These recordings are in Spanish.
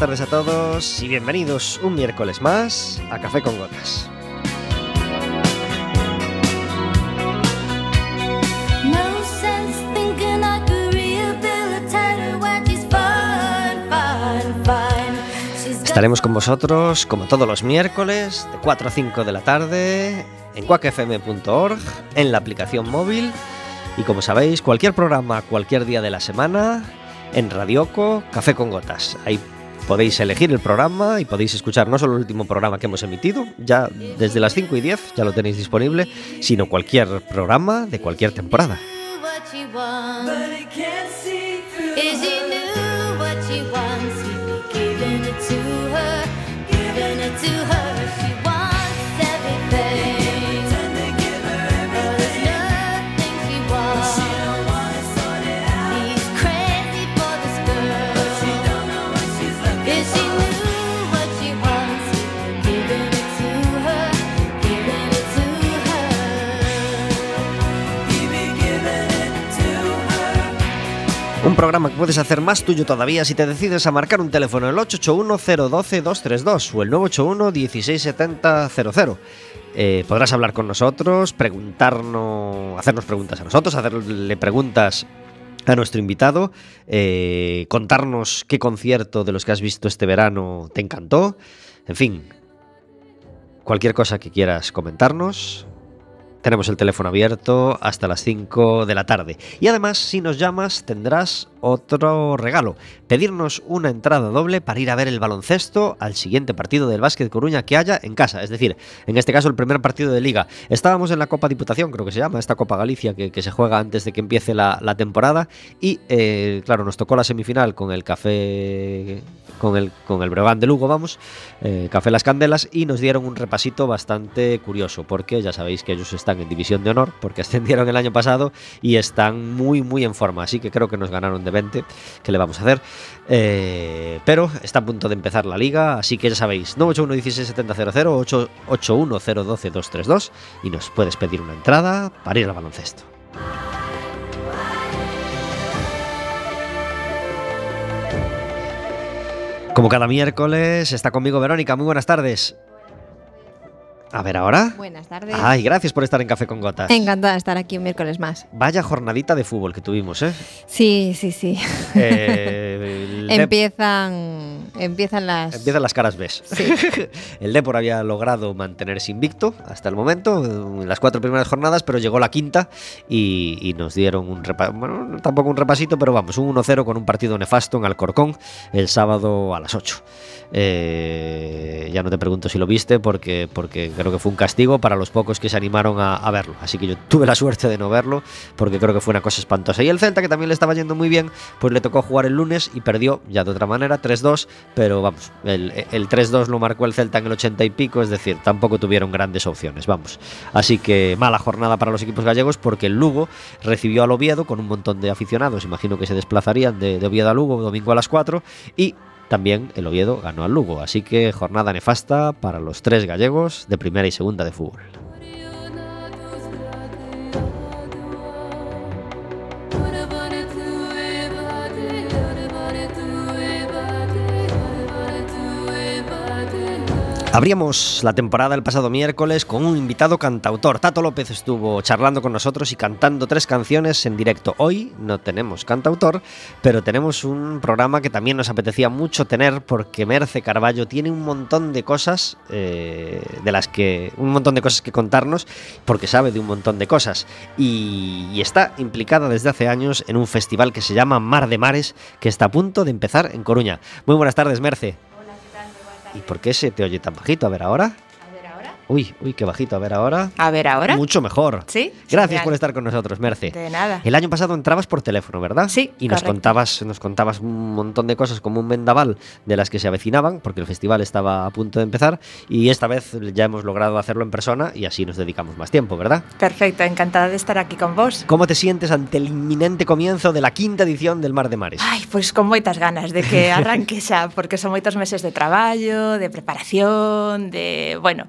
Tardes a todos y bienvenidos un miércoles más a Café con Gotas. Estaremos con vosotros como todos los miércoles de 4 a 5 de la tarde en cuacfm.org, en la aplicación móvil y como sabéis, cualquier programa, cualquier día de la semana en Radioco Café con Gotas. Ahí podéis elegir el programa y podéis escuchar no solo el último programa que hemos emitido, ya desde las 5 y 10 ya lo tenéis disponible, sino cualquier programa de cualquier temporada. Un programa que puedes hacer más tuyo todavía si te decides a marcar un teléfono el 881-012-232 o el 981-1670-00. Eh, podrás hablar con nosotros, preguntarnos, hacernos preguntas a nosotros, hacerle preguntas a nuestro invitado, eh, contarnos qué concierto de los que has visto este verano te encantó, en fin, cualquier cosa que quieras comentarnos, tenemos el teléfono abierto hasta las 5 de la tarde. Y además, si nos llamas, tendrás otro regalo. Pedirnos una entrada doble para ir a ver el baloncesto al siguiente partido del Básquet Coruña que haya en casa. Es decir, en este caso el primer partido de liga. Estábamos en la Copa Diputación, creo que se llama, esta Copa Galicia que, se juega antes de que empiece la, la temporada. Y eh, claro, nos tocó la semifinal con el café, con el, con el Breogán de Lugo, vamos, eh, Café Las Candelas, y nos dieron un repasito bastante curioso, porque ya sabéis que ellos están en División de Honor, porque ascendieron el año pasado y están muy, muy en forma, así que creo que nos ganaron de 20, ¿qué le vamos a hacer? Eh, pero está a punto de empezar la liga, así que ya sabéis, 981-16700, 881-012-232, y nos puedes pedir una entrada para ir al baloncesto. Como cada miércoles, está conmigo Verónica. Muy buenas tardes. A ver ahora. Buenas tardes. Ay, gracias por estar en Café con Gotas. Encantada de estar aquí un miércoles más. Vaya jornadita de fútbol que tuvimos, ¿eh? Sí, sí, sí. Eh, el empiezan, empiezan las. Empiezan las caras ves. Sí. el Depor había logrado mantenerse invicto hasta el momento, en las cuatro primeras jornadas, pero llegó la quinta y, y nos dieron un repasito, bueno, tampoco un repasito, pero vamos, un 1-0 con un partido nefasto en Alcorcón el sábado a las 8. Eh, ya no te pregunto si lo viste porque, porque creo que fue un castigo para los pocos que se animaron a, a verlo. Así que yo tuve la suerte de no verlo porque creo que fue una cosa espantosa. Y el Celta, que también le estaba yendo muy bien, pues le tocó jugar el lunes y perdió ya de otra manera 3-2, pero vamos, el, el 3-2 lo marcó el Celta en el 80 y pico, es decir, tampoco tuvieron grandes opciones, vamos. Así que mala jornada para los equipos gallegos porque el Lugo recibió al Oviedo con un montón de aficionados, imagino que se desplazarían de, de Oviedo a Lugo domingo a las 4 y también el Oviedo ganó al Lugo, así que jornada nefasta para los tres gallegos de primera y segunda de fútbol. Abríamos la temporada el pasado miércoles con un invitado cantautor. Tato López estuvo charlando con nosotros y cantando tres canciones en directo. Hoy no tenemos cantautor, pero tenemos un programa que también nos apetecía mucho tener porque Merce Carballo tiene un montón de cosas eh, de las que un montón de cosas que contarnos porque sabe de un montón de cosas y, y está implicada desde hace años en un festival que se llama Mar de Mares que está a punto de empezar en Coruña. Muy buenas tardes, Merce. ¿Y por qué se te oye tan bajito? A ver ahora. Uy, uy, qué bajito. A ver ahora. A ver, ahora. Mucho mejor. Sí. Gracias Genial. por estar con nosotros, Merce. De nada. El año pasado entrabas por teléfono, ¿verdad? Sí, Y nos contabas, nos contabas un montón de cosas como un vendaval de las que se avecinaban, porque el festival estaba a punto de empezar, y esta vez ya hemos logrado hacerlo en persona y así nos dedicamos más tiempo, ¿verdad? Perfecto, encantada de estar aquí con vos. ¿Cómo te sientes ante el inminente comienzo de la quinta edición del Mar de Mares? Ai, pois con moitas ganas de que arranque xa, porque son moitos meses de traballo, de preparación, de, bueno,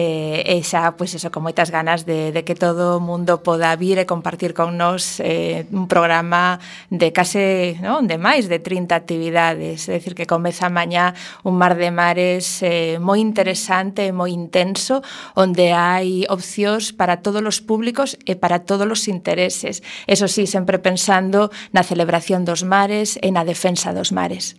e, e xa, pois eso, con moitas ganas de, de que todo o mundo poda vir e compartir con nós eh, un programa de case, non, de máis de 30 actividades, é dicir que comeza mañá un mar de mares eh, moi interesante e moi intenso, onde hai opcións para todos os públicos e para todos os intereses. Eso sí, sempre pensando na celebración dos mares e na defensa dos mares.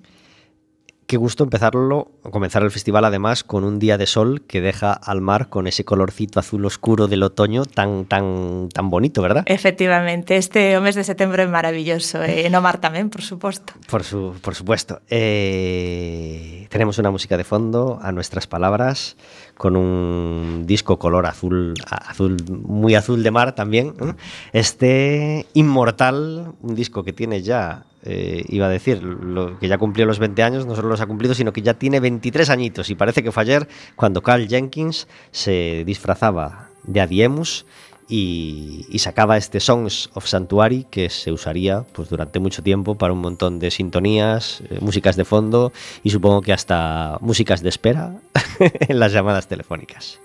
Qué gusto empezarlo, comenzar el festival además con un día de sol que deja al mar con ese colorcito azul oscuro del otoño tan tan tan bonito, ¿verdad? Efectivamente, este mes de setembro é maravilloso e no mar tamén, por suposto. Por, su, por supuesto. Eh, tenemos una música de fondo a nuestras palabras con un disco color azul, azul muy azul de mar también. Este Inmortal, un disco que tiene ya eh, iba a decir, lo, que ya cumplió los 20 años, no solo los ha cumplido, sino que ya tiene 23 añitos. Y parece que fue ayer cuando Carl Jenkins se disfrazaba de Adiemus y, sacaba este Songs of Sanctuary que se usaría pues, durante mucho tiempo para un montón de sintonías, eh, músicas de fondo y supongo que hasta músicas de espera en las llamadas telefónicas.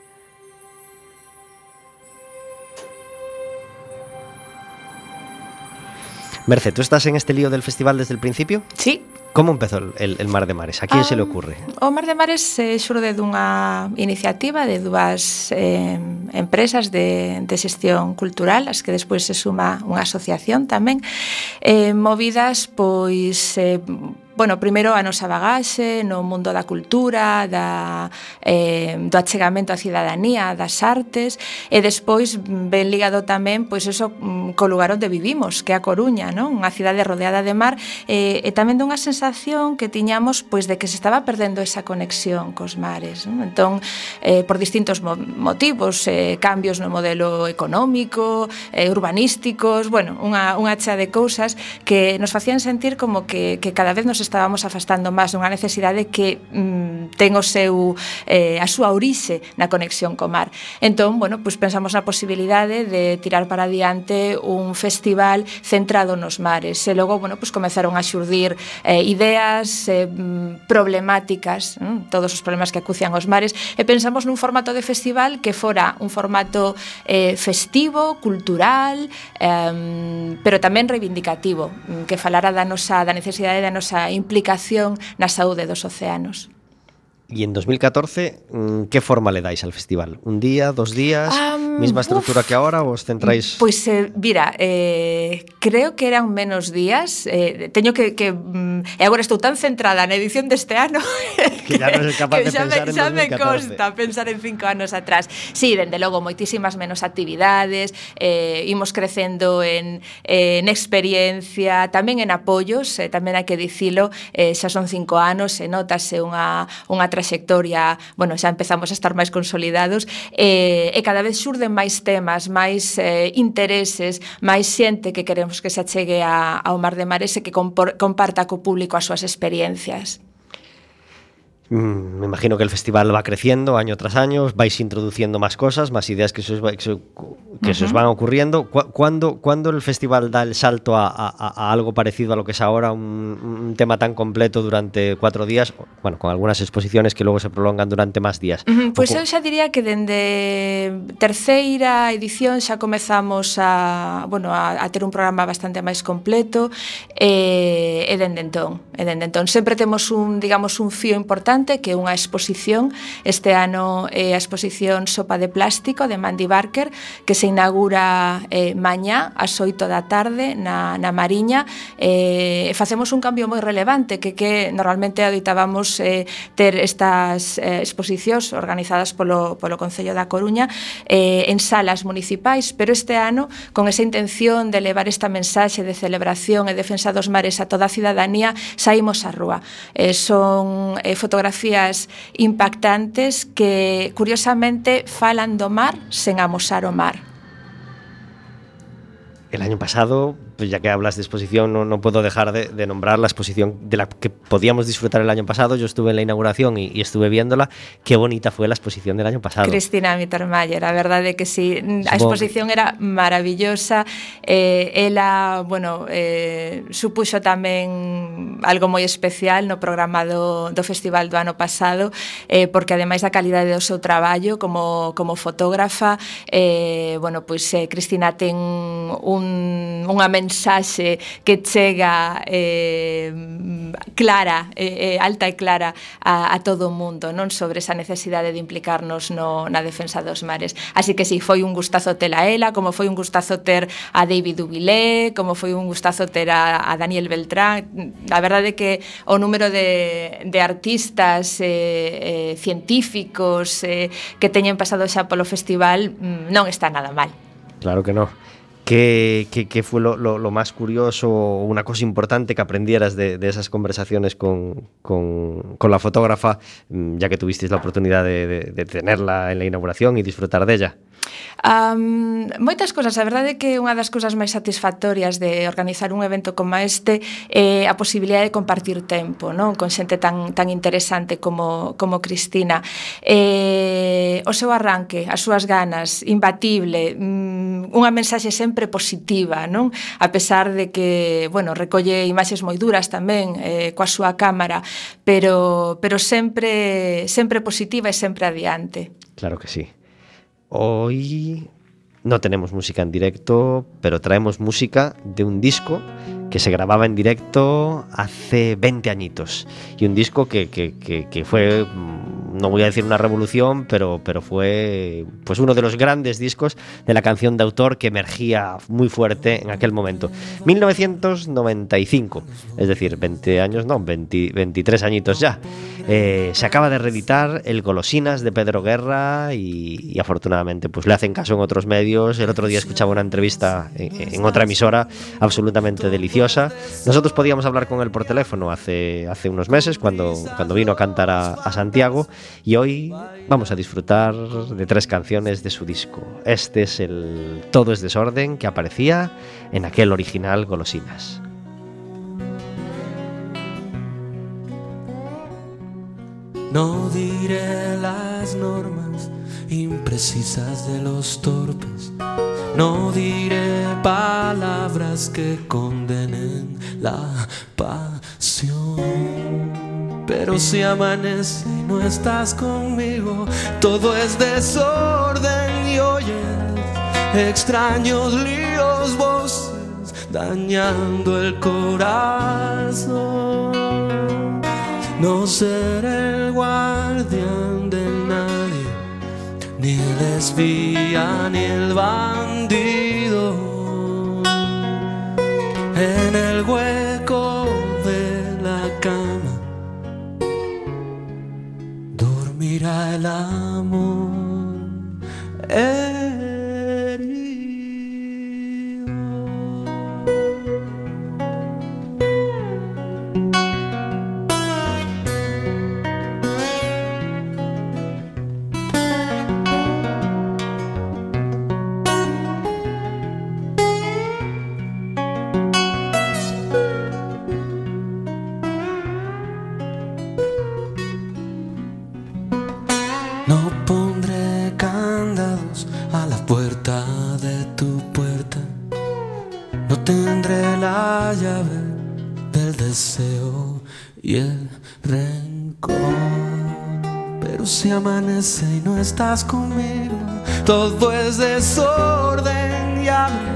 Merce, ¿tú estás en este lío del festival desde el principio? Sí. Como empezou el, el Mar de Mares? A quién um, se le ah, ocurre? O Mar de Mares eh, xurde dunha iniciativa de dúas eh, empresas de, de xestión cultural, as que despois se suma unha asociación tamén, eh, movidas pois eh, bueno, primeiro a nosa bagaxe no mundo da cultura, da, eh, do achegamento á cidadanía, das artes, e despois ben ligado tamén pois eso mm, co lugar onde vivimos, que é a Coruña, non? Unha cidade rodeada de mar, eh, e tamén dunha sensación que tiñamos pois de que se estaba perdendo esa conexión cos mares, non? Entón, eh, por distintos mo motivos, eh, cambios no modelo económico, eh, urbanísticos, bueno, unha, unha cha de cousas que nos facían sentir como que, que cada vez nos estábamos afastando máis dunha necesidade que mm, ten o seu eh, a súa orixe na conexión co mar. Entón, bueno, pois pensamos na posibilidade de tirar para adiante un festival centrado nos mares. E logo, bueno, pois comezaron a xurdir eh, ideas, eh, mm, problemáticas, mm, todos os problemas que acucian os mares, e pensamos nun formato de festival que fora un formato eh, festivo, cultural, eh, mm, pero tamén reivindicativo, mm, que falara da nosa da necesidade da nosa implicación na saúde dos océanos. Y en 2014, mm, ¿qué forma le dais al festival? ¿Un día, dos días? Um, ¿Misma estructura uf, que ahora o os centráis? Pois, pues, eh, mira, eh, creo que eran menos días. Eh, teño que, que... Mm, e agora estou tan centrada na edición deste ano que, que ya non capaz que de xa pensar me, xa me consta pensar en cinco anos atrás. Sí, dende logo, moitísimas menos actividades, eh, imos crecendo en, en experiencia, tamén en apoios, eh, tamén hai que dicilo, eh, xa son cinco anos, se notase unha, unha traxectoria, bueno, xa empezamos a estar máis consolidados, eh, e cada vez surden máis temas, máis eh, intereses, máis xente que queremos que se achegue a, ao Mar de Mares e que compor, comparta co público as súas experiencias. Mm, me imagino que el festival va creciendo año tras año, vais introduciendo más cosas, más ideas que se os, que se, que se os van ocurriendo. ¿Cuándo, ¿Cuándo, el festival da el salto a, a, a, algo parecido a lo que es ahora, un, un, tema tan completo durante cuatro días? Bueno, con algunas exposiciones que luego se prolongan durante más días. Uh -huh, pois pues eu xa diría que dende terceira edición xa comezamos a, bueno, a, a ter un programa bastante máis completo e, e dende entón, e dende entón sempre temos un, digamos, un fío importante importante que unha exposición, este ano eh, a exposición Sopa de Plástico de Mandy Barker, que se inaugura eh, mañá ás 8 da tarde na, na Mariña, eh, facemos un cambio moi relevante que que normalmente adoitábamos eh, ter estas eh, exposicións organizadas polo, polo Concello da Coruña eh, en salas municipais, pero este ano con esa intención de levar esta mensaxe de celebración e defensa dos mares a toda a cidadanía saímos á rúa. Eh, son eh, fotografías fotografías impactantes que, curiosamente, falan do mar sen amosar o mar. El año pasado pues ya que hablas de exposición, no, no puedo dejar de, de, nombrar la exposición de la que podíamos disfrutar el año pasado. Yo estuve en la inauguración y, y estuve viéndola. Qué bonita fue la exposición del año pasado. Cristina Mittermeier, la verdad de que sí. La exposición era maravillosa. Eh, ela, bueno, eh, supuxo tamén algo moi especial no programa do, do festival do ano pasado, eh, porque ademais da calidade do seu traballo como, como fotógrafa, eh, bueno, pois pues, eh, Cristina ten un, unha mente mensaxe que chega eh, clara, eh, eh, alta e clara a, a todo o mundo non sobre esa necesidade de implicarnos no, na defensa dos mares. Así que si sí, foi un gustazo ter a ela, como foi un gustazo ter a David Dubilé, como foi un gustazo ter a, a Daniel Beltrán. A verdade é que o número de, de artistas eh, eh, científicos eh, que teñen pasado xa polo festival mm, non está nada mal. Claro que non. ¿Qué, fue lo, más curioso o una cosa importante que aprendieras de, esas conversaciones con, con- la fotógrafa, mm, ya que tuvisteis la oportunidad de tenerla en la inauguración y disfrutar de ella? Um, moitas cousas, a verdade é que unha das cousas máis satisfactorias de organizar un evento como este é a posibilidade de compartir tempo, non? Con xente tan, tan interesante como, como Cristina. Eh, o seu arranque, as súas ganas, imbatible, mm, unha mensaxe sempre positiva, non? A pesar de que, bueno, recolle imaxes moi duras tamén eh, coa súa cámara, pero pero sempre sempre positiva e sempre adiante. Claro que sí. Hoy no tenemos música en directo, pero traemos música de un disco que se grababa en directo hace 20 añitos. Y un disco que, que- que- que fue, mm, no voy a decir una revolución, pero, pero fue pues uno de los grandes discos de la canción de autor que emergía muy fuerte en aquel momento. 1995, es decir, 20 años, no, 20 23 añitos ya. Eh, se acaba de reeditar El Golosinas de Pedro Guerra y, y afortunadamente pues le hacen caso en otros medios. El otro día escuchaba una entrevista en, en otra emisora absolutamente deliciosa. Nosotros podíamos hablar con él por teléfono hace, hace unos meses cuando, cuando vino a cantar a, a Santiago y hoy vamos a disfrutar de tres canciones de su disco. Este es el Todo es desorden que aparecía en aquel original Golosinas. No diré las normas imprecisas de los torpes. No diré palabras que condenen la pasión. Pero si amanece y no estás conmigo, todo es desorden y oyes extraños líos, voces dañando el corazón. No seré el guardián de nadie, ni el espía, ni el bandido. En hueco de la cama dormirá el amor. Estás conmigo, todo es desorden y abre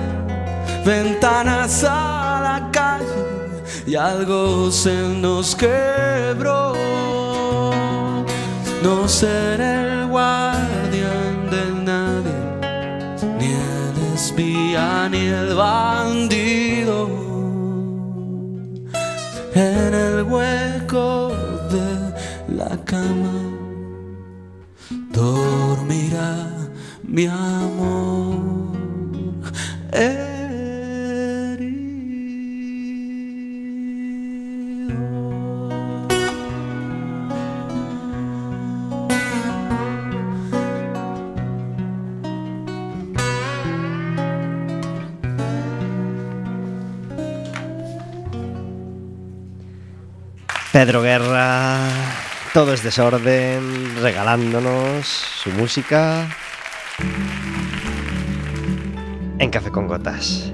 ventanas a la calle y algo se nos quebró. No seré el guardián de nadie, ni el espía, ni el bandido. En el hueco de la cama mi amor. Pedro Guerra, todo es desorden, regalándonos su música, en Café con Gotas.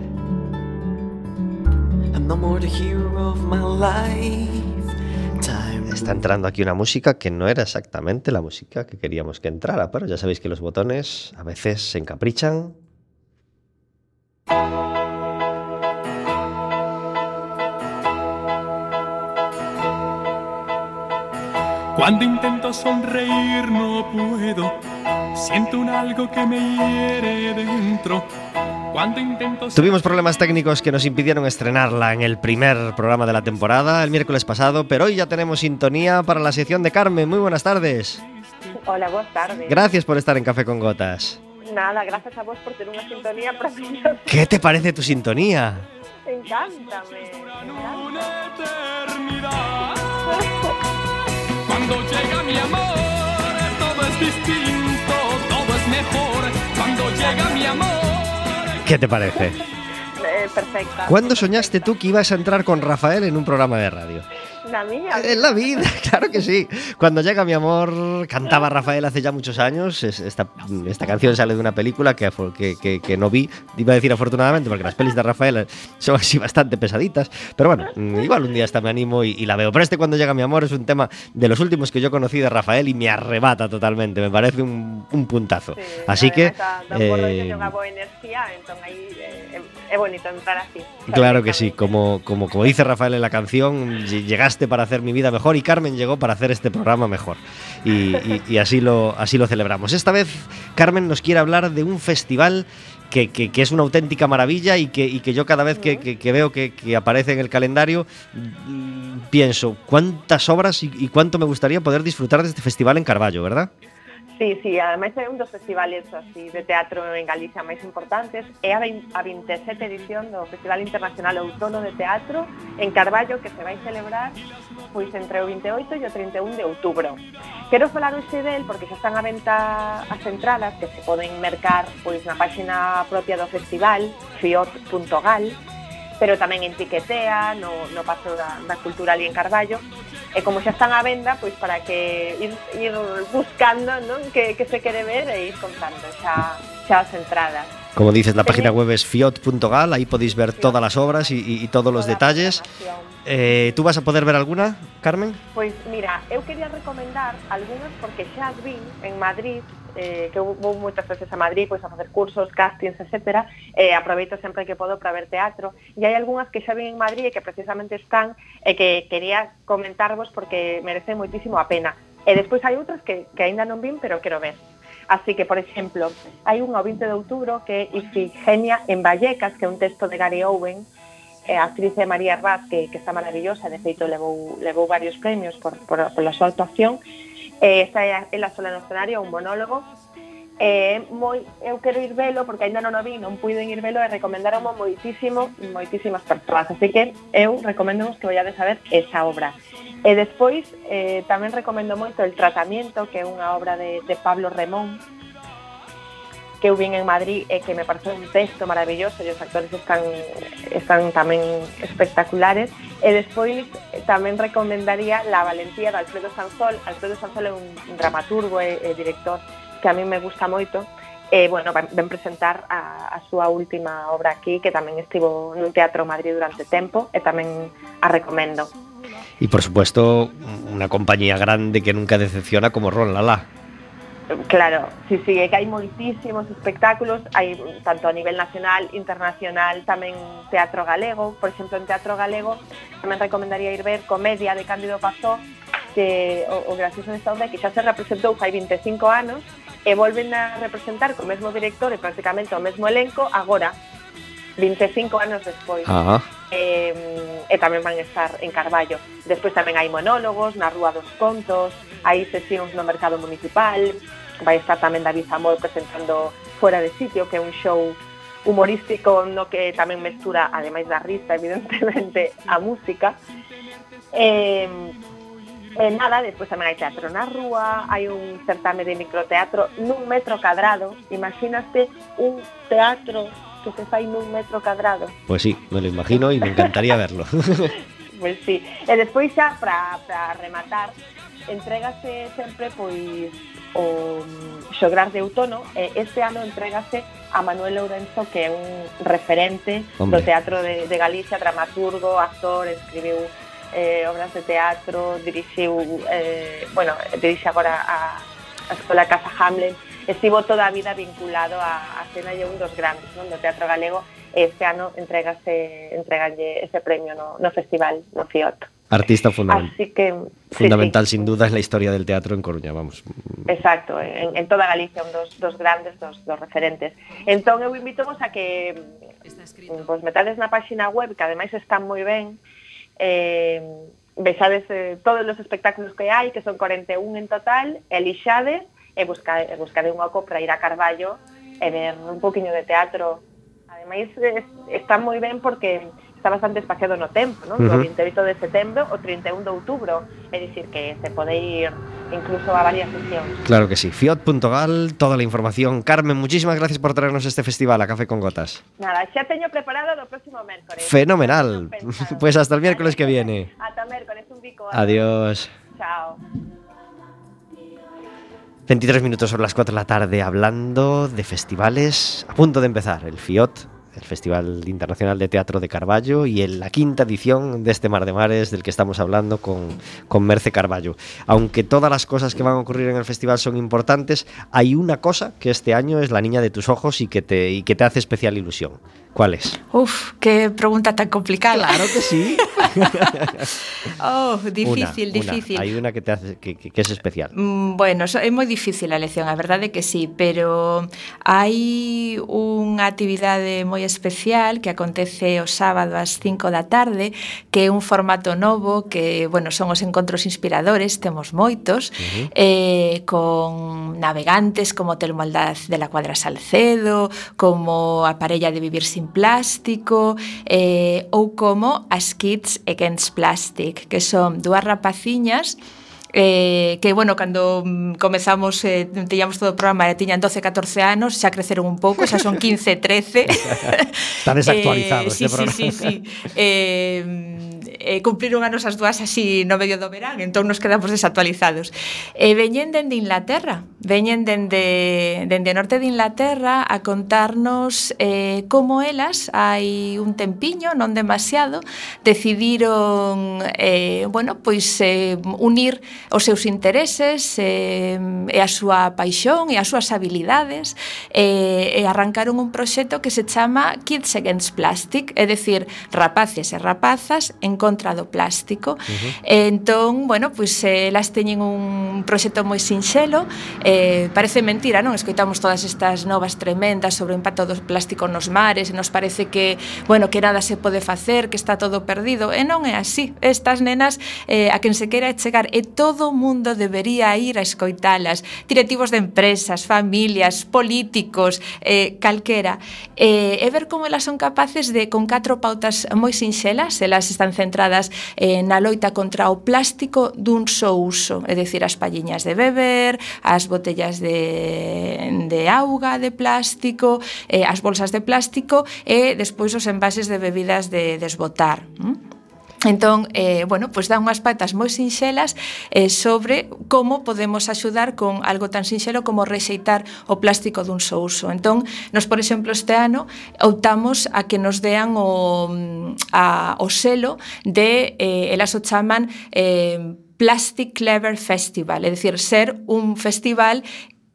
I'm no more the hero of my lifetime. Está entrando aquí una música que no era exactamente la música que queríamos que entrara, pero ya sabéis que los botones a veces se encaprichan. Cuando intento sonreír no puedo. Siento un algo que me hiere dentro. Tuvimos problemas técnicos que nos impidieron estrenarla en el primer programa de la temporada el miércoles pasado, pero hoy ya tenemos sintonía para la sección de Carmen. Muy buenas tardes. Hola, boas tardes. Gracias por estar en Café con Gotas. Nada, gracias a vos por ter unha sintonía preciosa. ¿Qué te parece tu sintonía? Encántame. una. Cuando llega mi amor, todo es distinto, todo es mejor. Cuando llega mi amor. ¿Qué te parece? Eh, perfecta. ¿Cuándo soñaste tú que ibas a entrar con Rafael en un programa de radio? Na miña. En la vida, claro que sí. Cuando llega mi amor, cantaba Rafael hace ya muchos años. Es- Esta, esta canción sale de una película que, que, que- que no vi, iba a decir afortunadamente, porque las pelis de Rafael son así bastante pesaditas. Pero bueno, mm, igual un día hasta me animo y, y la veo. Pero este Cuando llega mi amor es un tema de los últimos que yo conocí de Rafael y me arrebata totalmente. Me parece un, un puntazo. Sí, Así que... bolo eh, e eh, é bonito entrar así. Claro que sí, como, como, como dice Rafael en la canción, ll- llegaste para hacer mi vida mejor y Carmen llegó para hacer este programa mejor. Y, y- y así, lo, así lo celebramos. Esta vez Carmen nos quiere hablar de un festival que, que- que es una auténtica maravilla y que, y que yo cada vez que, veo que, que aparece en el calendario mm, pienso cuántas obras y, y cuánto me gustaría poder disfrutar de este festival en Carballo, ¿verdad? Sí, sí, ademais é un dos festivales así de teatro en Galicia máis importantes. É a, 20, a 27 edición do Festival Internacional Outono de Teatro en Carballo que se vai celebrar pois entre o 28 e o 31 de outubro Quero falar hoxe del porque xa están a venta as entradas que se poden mercar pois na páxina propia do festival fiot.gal pero tamén en Tiquetea, no, no paso da, da cultura ali en Carballo. E como xa están á venda, pois para que ir, ir buscando non? Que, que se quere ver e ir comprando xa, xa as entradas. Como dices, la página web es fiot.gal, ahí podéis ver todas las obras y, y, y todos los detalles. Eh, ¿Tú vas a poder ver alguna, Carmen? Pois pues mira, eu quería recomendar algunhas porque xa as vin en Madrid eh, que vou moitas veces a Madrid pois, a facer cursos, castings, etc. Eh, aproveito sempre que podo para ver teatro. E hai algunhas que xa vin en Madrid e que precisamente están e eh, que quería comentarvos porque merece moitísimo a pena. E despois hai outras que, que aínda non vin, pero quero ver. Así que, por exemplo, hai un 20 de outubro que é Ifigenia en Vallecas, que é un texto de Gary Owen, a actriz de María Raz, que, que está maravillosa, de feito levou, levou varios premios por, por, pola súa actuación, Eh, esa é a sola no escenario, un monólogo. Eh, moi, eu quero ir velo porque aínda non o vi, non pude ir velo e recomendaronmo moitísimo, moitísimas persoas. Así que eu recomendo que vayades a ver esa obra. E despois eh, tamén recomendo moito El Tratamiento, que é unha obra de, de Pablo Remón, que eu vin en Madrid e que me pareceu un texto maravilloso e os actores están, están tamén espectaculares. E despois eh, tamén recomendaría La valentía de Alfredo Sanzol Alfredo Sanzol é un dramaturgo e, e director que a mí me gusta moito. E, bueno, ven presentar a, a súa última obra aquí que tamén estivo nun teatro Madrid durante tempo e tamén a recomendo. E por suposto, unha compañía grande que nunca decepciona como Ron Lala. Claro, sí, sí, é que hai moitísimos espectáculos, hai tanto a nivel nacional, internacional, tamén teatro galego, por exemplo, en teatro galego tamén recomendaría ir ver Comedia de Cándido Pazó, que o, o gracioso desta obra é que xa se representou fai 25 anos e volven a representar co mesmo director e prácticamente o mesmo elenco agora, 25 anos despois. Ajá. Eh, e, e tamén van estar en Carballo. Despois tamén hai monólogos na Rúa dos Contos, hai sesións no Mercado Municipal, vai estar tamén David Amor presentando Fuera de Sitio, que é un show humorístico no que tamén mestura, ademais da risa, evidentemente, a música. Eh, eh, nada, despois tamén hai teatro na rúa, hai un certame de microteatro nun metro cadrado. Imagínate un teatro que se fai nun metro cadrado. Pois pues sí, me lo imagino e me encantaría verlo. pois pues sí. Eh, e despois xa, para rematar, entregase sempre pois o mm, xograr de outono e este ano entrégase a Manuel Lourenzo que é un referente Hombre. do teatro de, de Galicia, dramaturgo, actor, escribiu eh, obras de teatro, dirixiu, eh, bueno, dirixe agora a, a Escola Casa Hamlet, estivo toda a vida vinculado a, a cena e un dos grandes non? do teatro galego, e este ano entregase, entregalle ese premio no, no festival, no FIOT. Artista fundamental. Así que, sí, fundamental, sí. sin duda, en la historia del teatro en Coruña, vamos. Exacto, en, en toda Galicia, un dos, dos grandes, dos, dos referentes. Entón, eu invito vos a que vos metades na páxina web, que ademais están moi ben, eh, vexades eh, todos os espectáculos que hai, que son 41 en total, elixades, e buscade, e buscade unha copra, ir a Carballo, e ver un poquinho de teatro. Ademais, es, está moi ben porque está bastante espaciado no tempo, non? Do Ujú. 28 de setembro o 31 de outubro, é dicir que se pode ir incluso a varias sesións. Claro que sí. Fiot.gal, toda la información. Carmen, muchísimas gracias por traernos este festival a Café con Gotas. Nada, xa teño preparado do próximo mércoles. Fenomenal. Pues hasta el miércoles que viene. Ata mércoles, un bico. Adiós. Chao. 23 minutos sobre las 4 de la tarde hablando de festivales. A punto de empezar el FIOT, el Festival Internacional de Teatro de Carballo y en la quinta edición de este Mar de Mares del que estamos hablando con, con Merce Carballo. Aunque todas las cosas que van a ocurrir en el festival son importantes, hay una cosa que este año es la niña de tus ojos y que te, y que te hace especial ilusión. ¿Cuál es? Uf, qué pregunta tan complicada. que sí. Oh, difícil, Una, una. difícil. Hay una que, te hace, que, que- es especial. Mm, Bueno, é moi difícil a lección, a verdade é que sí, pero hai unha actividade moi especial que acontece o sábado ás 5 da tarde, que é un formato novo que, bueno, son os encontros inspiradores, temos moitos, uh -huh. eh, con navegantes como Telmo Aldaz de la Cuadra Salcedo, como a parella de Vivir sin Plástico, eh, ou como as Kids Against Plastic, que son dúas rapaciñas eh, que, bueno, cando mm, comezamos, eh, teñamos todo o programa, eh, tiñan 12, 14 anos, xa creceron un pouco, xa son 15, 13. Está desactualizado eh, este sí, programa. Sí, sí, sí. Eh, eh, cumpriron anos as dúas así no medio do verán, entón nos quedamos desactualizados. E eh, veñen dende Inglaterra, veñen dende, dende norte de Inglaterra a contarnos eh, como elas, hai un tempiño, non demasiado, decidiron, eh, bueno, pois eh, unir os seus intereses eh, e a súa paixón e as súas habilidades eh, e arrancaron un proxecto que se chama Kids Against Plastic, é dicir, rapaces e rapazas en contra do plástico. Uh -huh. E entón, bueno, pois pues, eh, elas teñen un proxecto moi sinxelo, eh, parece mentira, non? Escoitamos todas estas novas tremendas sobre o impacto do plástico nos mares e nos parece que, bueno, que nada se pode facer, que está todo perdido, e non é así. Estas nenas eh, a quen se queira chegar é todo todo mundo debería ir a escoitalas, directivos de empresas, familias, políticos, eh, calquera, eh, e ver como elas son capaces de, con catro pautas moi sinxelas, elas están centradas eh, na loita contra o plástico dun só uso, é dicir, as palliñas de beber, as botellas de, de auga de plástico, eh, as bolsas de plástico e despois os envases de bebidas de desbotar. Mm? Entón, eh, bueno, pois dá unhas patas moi sinxelas eh, sobre como podemos axudar con algo tan sinxelo como rexeitar o plástico dun só uso. Entón, nos, por exemplo, este ano optamos a que nos dean o, a, o selo de, eh, elas o chaman, eh, Plastic Clever Festival, é dicir, ser un festival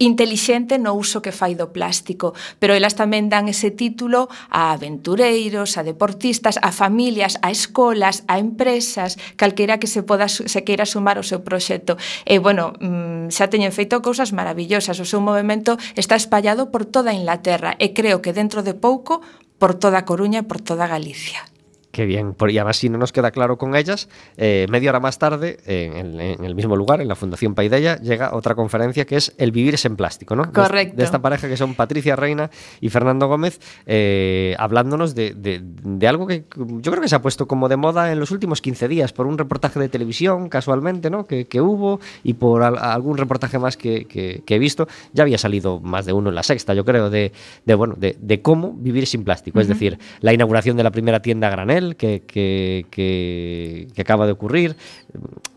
Intelixente no uso que fai do plástico, pero elas tamén dan ese título a aventureiros, a deportistas, a familias, a escolas, a empresas, calquera que se poda se queira sumar ao seu proxecto. E bueno, mm, xa teñen feito cousas maravillosas, o seu movemento está espallado por toda Inglaterra e creo que dentro de pouco por toda a Coruña e por toda Galicia. Qué bien. Y además, si no nos queda claro con ellas, eh, media hora más tarde, en, el- en el mismo lugar, en la Fundación Paideia, llega otra conferencia que es El vivir es en plástico, ¿no? Correcto. De, esta pareja que son Patricia Reina y Fernando Gómez, eh, hablándonos de, de- de algo que yo creo que se ha puesto como de moda en los últimos 15 días, por un reportaje de televisión, casualmente, ¿no? Que, que hubo, y por al- algún reportaje más que, que- que he visto. Ya había salido más de uno en la sexta, yo creo, de, de, bueno, de, cómo vivir sin plástico. Es decir, la inauguración de la primera tienda granel granel que, que, que, que acaba de ocurrir,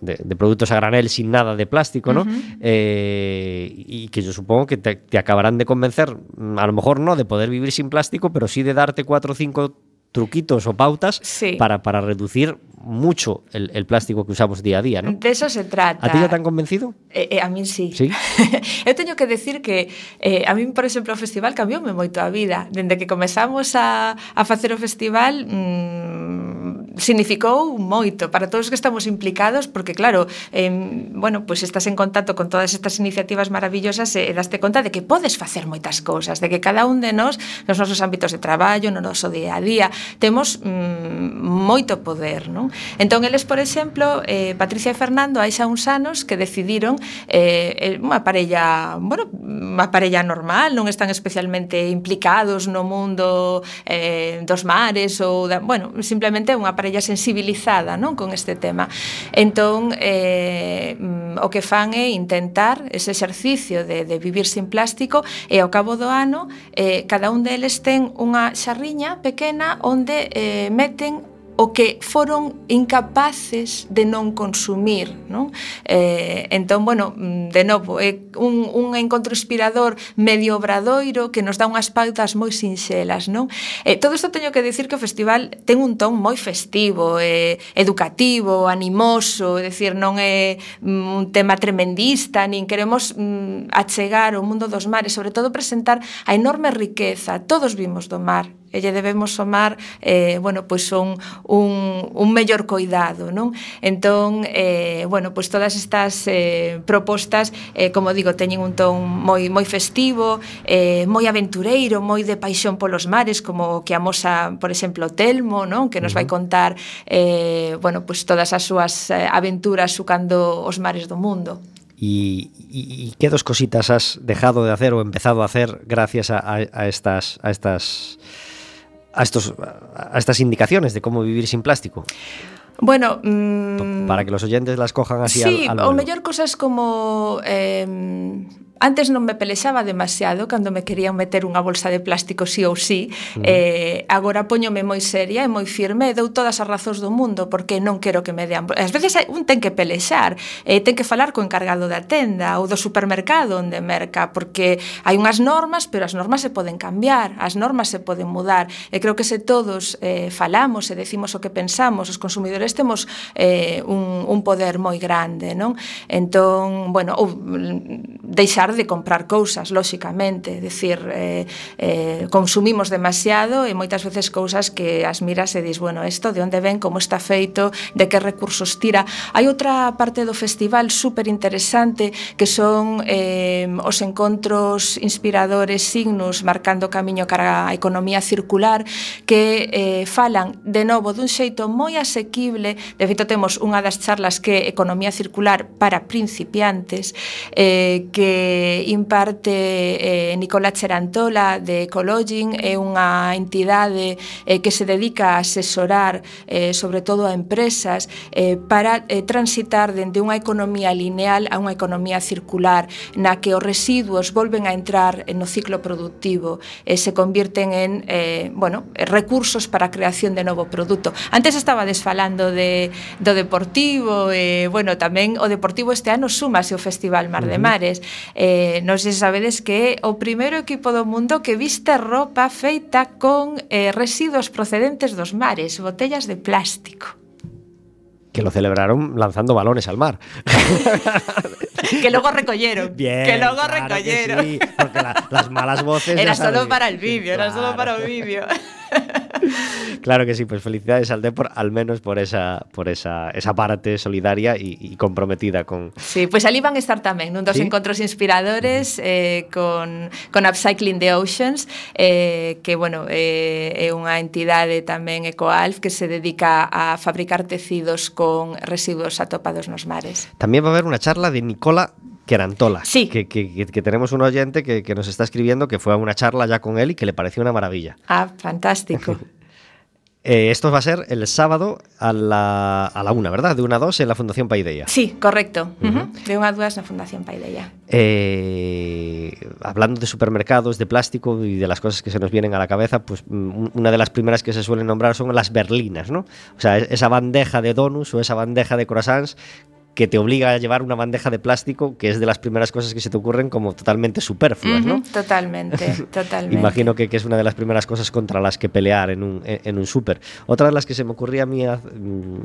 de, de productos a granel sin nada de plástico, ¿no? Eh, y que yo supongo que te, te acabarán de convencer, a lo mejor no de poder vivir sin plástico, pero sí de darte cuatro o cinco truquitos o pautas sí. para, para reducir mucho el, el, plástico que usamos día a día, ¿no? De eso se trata. ¿A ti ya te han convencido? Eh, eh, a min sí. sí? eu teño que decir que eh, a min, por exemplo, o festival cambioume moito a vida. Dende que comezamos a, a facer o festival... Mmm, significou moito para todos que estamos implicados porque claro, eh, bueno, pues estás en contacto con todas estas iniciativas maravillosas e, e daste conta de que podes facer moitas cousas, de que cada un de nós nos nosos ámbitos de traballo, no noso día a día, temos mm, moito poder, non? Entón, eles, por exemplo, eh, Patricia e Fernando, hai xa uns anos que decidiron eh, eh, unha parella, bueno, unha parella normal, non están especialmente implicados no mundo eh, dos mares ou da, bueno, simplemente unha parella sensibilizada, non, con este tema. Entón, eh, o que fan é intentar ese exercicio de, de vivir sin plástico e ao cabo do ano eh, cada un deles ten unha xarriña pequena onde onde eh, meten o que foron incapaces de non consumir, non? Eh, entón, bueno, mm, de novo, é un, un encontro inspirador medio obradoiro que nos dá unhas pautas moi sinxelas, non? Eh, todo isto teño que dicir que o festival ten un ton moi festivo, eh, educativo, animoso, é dicir, non é mm, un tema tremendista, nin queremos mm, achegar o mundo dos mares, sobre todo presentar a enorme riqueza, todos vimos do mar, e lle debemos somar eh, bueno, pois un, un, un mellor coidado non? entón, eh, bueno, pois todas estas eh, propostas eh, como digo, teñen un ton moi, moi festivo eh, moi aventureiro, moi de paixón polos mares como que amosa, por exemplo, Telmo non? que nos vai contar eh, bueno, pois todas as súas eh, aventuras sucando os mares do mundo y, y, y qué dos cositas has dejado de hacer o empezado a hacer gracias a, a, a estas a estas a estos a estas indicaciones de cómo vivir sin plástico? Bueno, mm, Para que los oyentes las cojan así Sí, al, al o mellor cosas como eh, Antes non me pelexaba demasiado cando me querían meter unha bolsa de plástico sí ou sí. Mm. Eh, agora poñome moi seria e moi firme e dou todas as razóns do mundo porque non quero que me dean... Ás veces un ten que pelexar, eh, ten que falar co encargado da tenda ou do supermercado onde merca porque hai unhas normas, pero as normas se poden cambiar, as normas se poden mudar. E creo que se todos eh, falamos e decimos o que pensamos, os consumidores temos eh, un, un poder moi grande, non? Entón, bueno, ou deixar deixar de comprar cousas, lóxicamente, decir, eh, eh, consumimos demasiado e moitas veces cousas que as miras e dis, bueno, isto de onde ven, como está feito, de que recursos tira. Hai outra parte do festival super interesante que son eh, os encontros inspiradores signos marcando camiño cara a economía circular que eh, falan de novo dun xeito moi asequible de feito temos unha das charlas que economía circular para principiantes eh, que eh, imparte eh, Nicola Cerantola de Ecologing, é unha entidade eh, que se dedica a asesorar eh, sobre todo a empresas eh, para eh, transitar dende unha economía lineal a unha economía circular na que os residuos volven a entrar no ciclo productivo e eh, se convirten en eh, bueno, eh, recursos para a creación de novo produto. Antes estaba desfalando de, do deportivo, eh, bueno, tamén o deportivo este ano súmase o Festival Mar de Mares, eh, Eh, non sei se sabedes que é o primeiro equipo do mundo que viste roupa feita con eh, residuos procedentes dos mares, botellas de plástico que lo celebraron lanzando balones al mar. que luego recogieron. Bien, que luego claro recogieron. Que sí, porque la, las malas voces. Era solo para el vídeo, sí, era claro. solo para el vídeo. claro que sí, pues felicidades al Depor, al menos por esa, por esa, esa parte solidaria e, y comprometida con... Sí, pois pues ali van estar tamén, nun dos ¿Sí? encontros inspiradores eh, con, con Upcycling the Oceans, eh, que, bueno, eh, é unha entidade tamén Ecoalf que se dedica a fabricar tecidos con residuos atopados nos mares. Tamén va a haber unha charla de Nicola Querantola, sí. que, que, que tenemos un oyente que, que nos está escribiendo que fue a una charla ya con él y que le pareció una maravilla. Ah, fantástico. Eh, esto va a ser el sábado a la, a la una, ¿verdad? De una a dos en la Fundación Paideia. Sí, correcto. De unha a dúas na Fundación Paideia. Eh, hablando de supermercados, de plástico y de las cosas que se nos vienen a la cabeza, pues mm, una de las primeras que se suelen nombrar son las berlinas, ¿no? O sea, es- esa bandeja de donuts o esa bandeja de croissants que te obliga a llevar una bandeja de plástico, que es de las primeras cosas que se te ocurren como totalmente superfluas, ¿no? Totalmente, totalmente. Imagino que, que es una de las primeras cosas contra las que pelear en un, en en un súper. Otra de las que se me ocurría a mí, mm,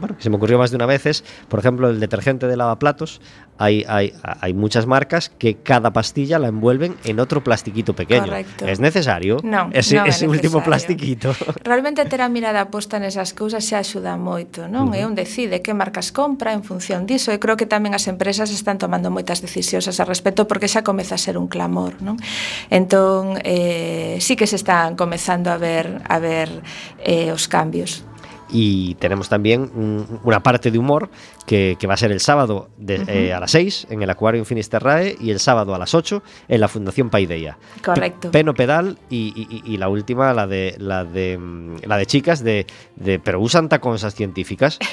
bueno, que se me ocurrió más de una vez es, por ejemplo, el detergente de lavaplatos. Hay, hay, hay muchas marcas que cada pastilla la envuelven en otro plastiquito pequeño. Correcto. ¿Es necesario? No, ese, no é ese necesario. último plastiquito. Realmente ter a mirada posta nesas cousas xa axuda moito, non? Uh -huh. E un decide que marcas compra en función diso e creo que tamén as empresas están tomando moitas decisións a respecto porque xa comeza a ser un clamor, non? Entón, eh, sí que se están comezando a ver a ver eh, os cambios. Y tenemos también un- una parte de humor que, que va a ser el sábado de- eh, a las 6 en el Acuario Infinisterrae y el sábado a las 8 en la Fundación Paideia. Correcto. Pe- Peno Pedal y, y- y la última, la de la de la de chicas de, de pero usan taconzas científicas.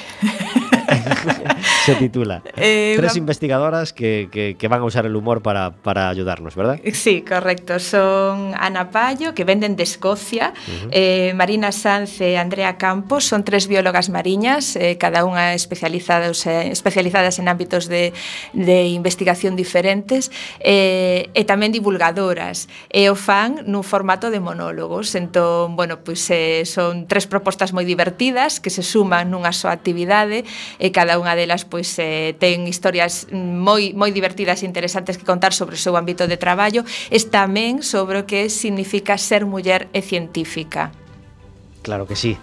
se titula. Eh, Tres una... investigadoras que, que, que van a usar el humor para, para ayudarnos, ¿verdad? Sí, correcto. Son Ana Payo, que venden de Escocia, uh -huh. eh, Marina Sanz e Andrea Campos, son tres biólogas mariñas, eh, cada unha especializadas, eh, especializadas en ámbitos de, de investigación diferentes, eh, e tamén divulgadoras. E o fan nun formato de monólogos. Entón, bueno, pois eh, son tres propostas moi divertidas que se suman nunha soa actividade e cada unha delas pois, eh, ten historias moi moi divertidas e interesantes que contar sobre o seu ámbito de traballo, es tamén sobre o que significa ser muller e científica. Claro que sí.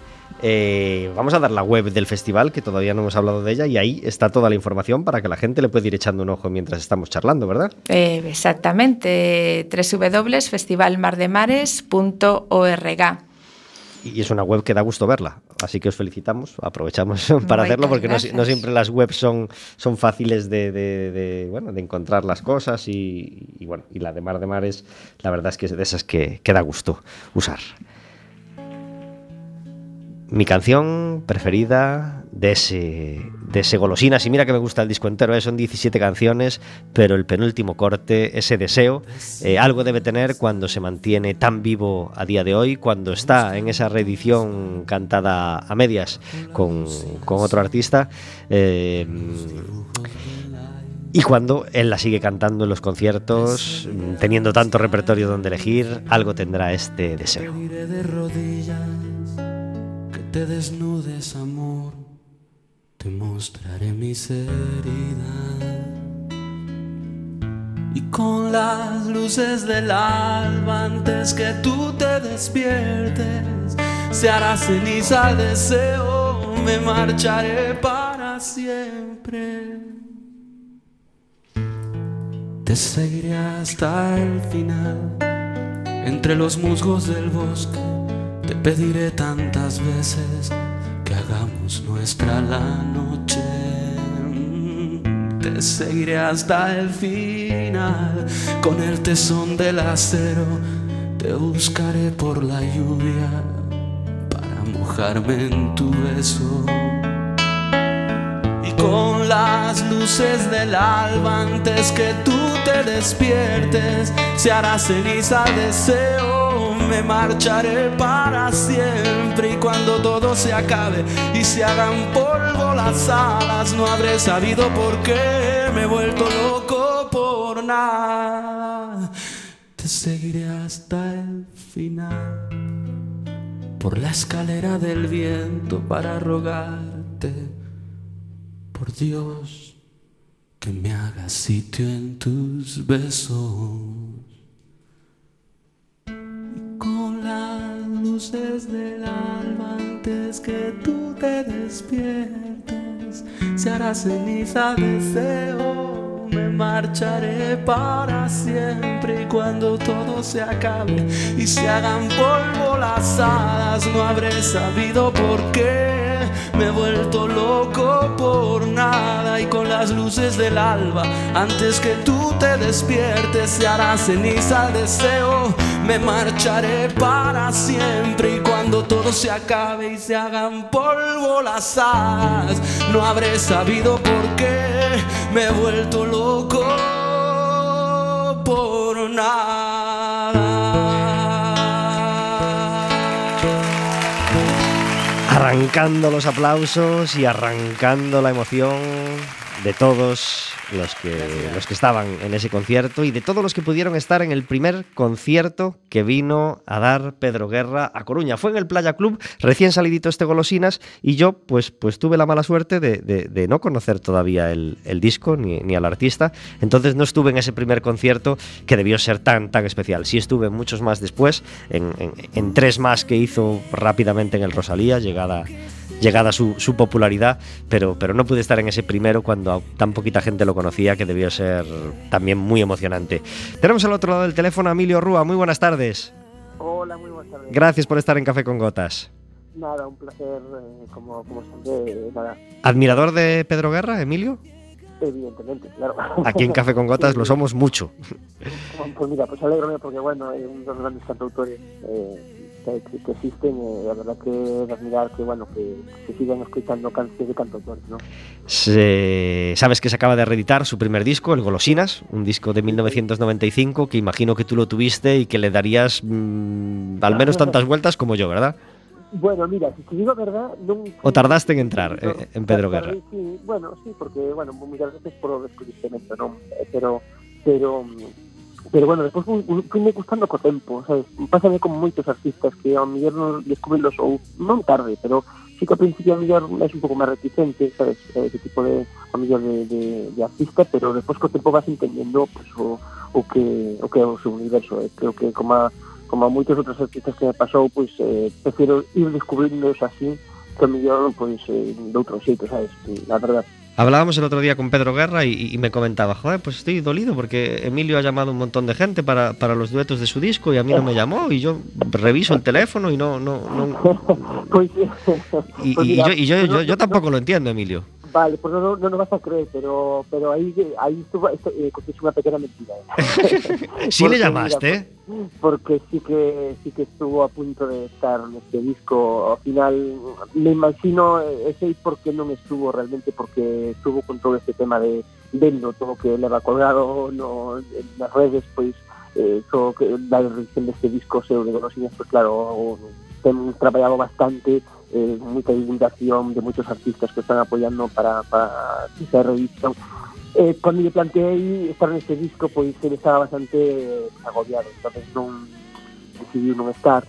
Eh, vamos a dar la web del festival, que todavía no hemos hablado de ella, y ahí está toda la información para que la gente le pueda ir echando un ojo mientras estamos charlando, ¿verdad? Eh, exactamente, www.festivalmardemares.org. Y es una web que da gusto verla, así que os felicitamos, aprovechamos para Moitas hacerlo porque no, siempre las webs son, son fáciles de, de- de, bueno, de encontrar las cosas y, y bueno, y la de Mar de Mares, la verdad es que es de esas que, que da gusto usar. Mi canción preferida de ese, de ese Golosinas, y mira que me gusta el disco entero, eh, son 17 canciones, pero el penúltimo corte, ese deseo, eh, algo debe tener cuando se mantiene tan vivo a día de hoy, cuando está en esa reedición cantada a medias con, con otro artista. eh, y cuando él la sigue cantando en los conciertos, teniendo tanto repertorio donde elegir, algo tendrá este deseo. Te desnudes, amor. Te mostraré mis heridas. Y con las luces del alba, antes que tú te despiertes, se hará ceniza el deseo. Me marcharé para siempre. Te seguiré hasta el final. Entre los musgos del bosque pediré tantas veces que hagamos nuestra la noche. Te seguiré hasta el final con el tesón del acero. Te buscaré por la lluvia para mojarme en tu beso. Y con las luces del alba antes que tú te despiertes, se hará ceniza el deseo. Me marcharé para siempre y cuando todo se acabe y se hagan polvo las alas, no habré sabido por qué me he vuelto loco por nada. Te seguiré hasta el final por la escalera del viento para rogarte por Dios que me hagas sitio en tus besos. Las luces del alba antes que tú te despiertes, se hará ceniza deseo. Me marcharé para siempre y cuando todo se acabe y se hagan polvo las alas, no habré sabido por qué. Me he vuelto loco por nada y con las luces del alba, antes que tú te despiertes, se hará ceniza el deseo. Me marcharé para siempre y cuando todo se acabe y se hagan polvo las hadas, no habré sabido por qué me he vuelto loco por nada. Arrancando los aplausos y arrancando la emoción de todos los que, los que estaban en ese concierto y de todos los que pudieron estar en el primer concierto que vino a dar Pedro Guerra a Coruña. Fue en el Playa Club, recién salidito este Golosinas, y yo pues, pues tuve la mala suerte de, de- de no conocer todavía el, el disco ni, ni al artista, entonces no estuve en ese primer concierto que debió ser tan, tan especial. Sí estuve muchos más después, en, en- en tres más que hizo rápidamente en el Rosalía, llegada llegada su, su popularidad, pero, pero no pude estar en ese primero cuando tan poquita gente lo conocía, que debió ser también muy emocionante. Tenemos al otro lado del teléfono a Emilio Rúa, muy buenas tardes. Hola, muy buenas tardes. Gracias por estar en Café con Gotas. Nada, un placer, eh, como, como siempre, nada, ¿Admirador de Pedro Guerra, Emilio? evidentemente, claro. Aquí en Café con Gotas lo somos mucho. Pues mira, pues alegro porque, bueno, es uno de los grandes cantautores eh, que, que- que existen, eh, la verdad que admirar que, bueno, que, que sigan escuchando canciones de cantautores, ¿no? Se- Sabes que se acaba de reeditar su primer disco, El Golosinas, un disco de 1995 que imagino que tú lo tuviste y que le darías mm, al menos tantas vueltas como yo, ¿verdad? Bueno, mira, si te digo la verdad, no... ¿O tardaste en entrar eh, en Pedro Guerra? Sí, bueno, sí, porque, bueno, muchas veces por desconocimiento, ¿no? Pero, pero, Pero bueno, despois me gustando co tempo, sabes? Pásame con moitos artistas que ao mellor non descubrirlos ou non tarde, pero sí que ao principio ao mellor é un pouco máis reticente, sabes? Ese tipo de, ao mellor de, de, de artista, pero despois co tempo vas entendendo pues, o, o, que, o que é o seu universo. Eh? Creo que como a, como a moitos outros artistas que me pasou, pois pues, eh, prefiero ir descubrindos así que ao mellor pois, pues, eh, de outro xeito, sabes? Que, la verdade. Hablábamos el otro día con Pedro Guerra y, y me comentaba, joder, pues estoy dolido porque Emilio ha llamado un montón de gente para, para los duetos de su disco y a mí no me llamó y yo reviso el teléfono y no, no, no y, pois y yo, y yo, no, yo, yo no, tampoco lo entiendo, Emilio. Vale, pues no, no, no, no vas a creer, pero, pero ahí, ahí estuvo, esto, eh, es una pequeña mentira. ¿eh? Sí le llamaste, mira, porque sí que sí que estuvo a punto de estar en este disco. Al final, me imagino, eh, ese porque non estuvo realmente, porque estuvo con todo este tema de vendo todo que leva colgado no, en las redes, pois eh, todo que da revisión deste disco seu de Golosinas, pues claro, ten traballado bastante eh, moita divulgación de moitos artistas que están apoyando para, para esa revisión. Eh, cando lle planteei estar neste disco, pois ele estaba bastante eh, agobiado, entonces non decidiu non estar,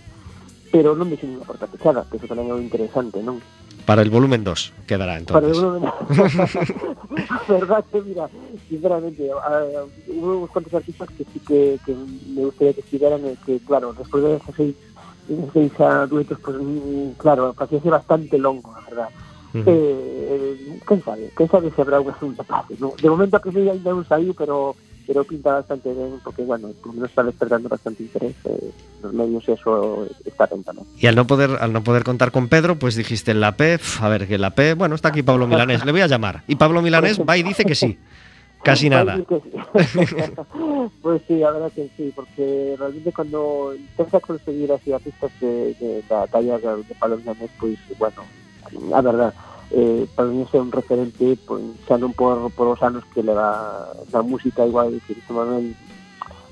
pero non deixei ninguna porta pechada, que eso tamén é o interesante, non? para el volumen 2 quedará Para entonces. uno a verdad que mira, sinceramente, uh, hubo unos cuantos artistas que sí que, que me gustaría que estuvieran, eh, que claro, después de esos seis, uh, duetos, pues claro, parecía bastante longo, la verdad. Ujú. Eh, quen sabe, quen sabe se habrá segunda parte, ¿no? De momento que ainda non saiu, pero pero pinta bastante ben, porque, bueno, por lo menos está despertando bastante interés eh, los medios y eso está atenta, ¿no? Y al no poder al no poder contar con Pedro, pues dijiste en la P, "Pf, a ver, que la P, bueno, está aquí Pablo Milanés, le voy a llamar. Y Pablo Milanés va y dice que sí. Casi nada. Pues sí, que pues la verdad que sí, porque realmente cuando intentas conseguir así artistas de, de la talla de, de Pablo Milanés, pues bueno, a verdad, eh, para mí é un referente, pues, xa non por, por os anos que leva na música igual, dicir, Manuel,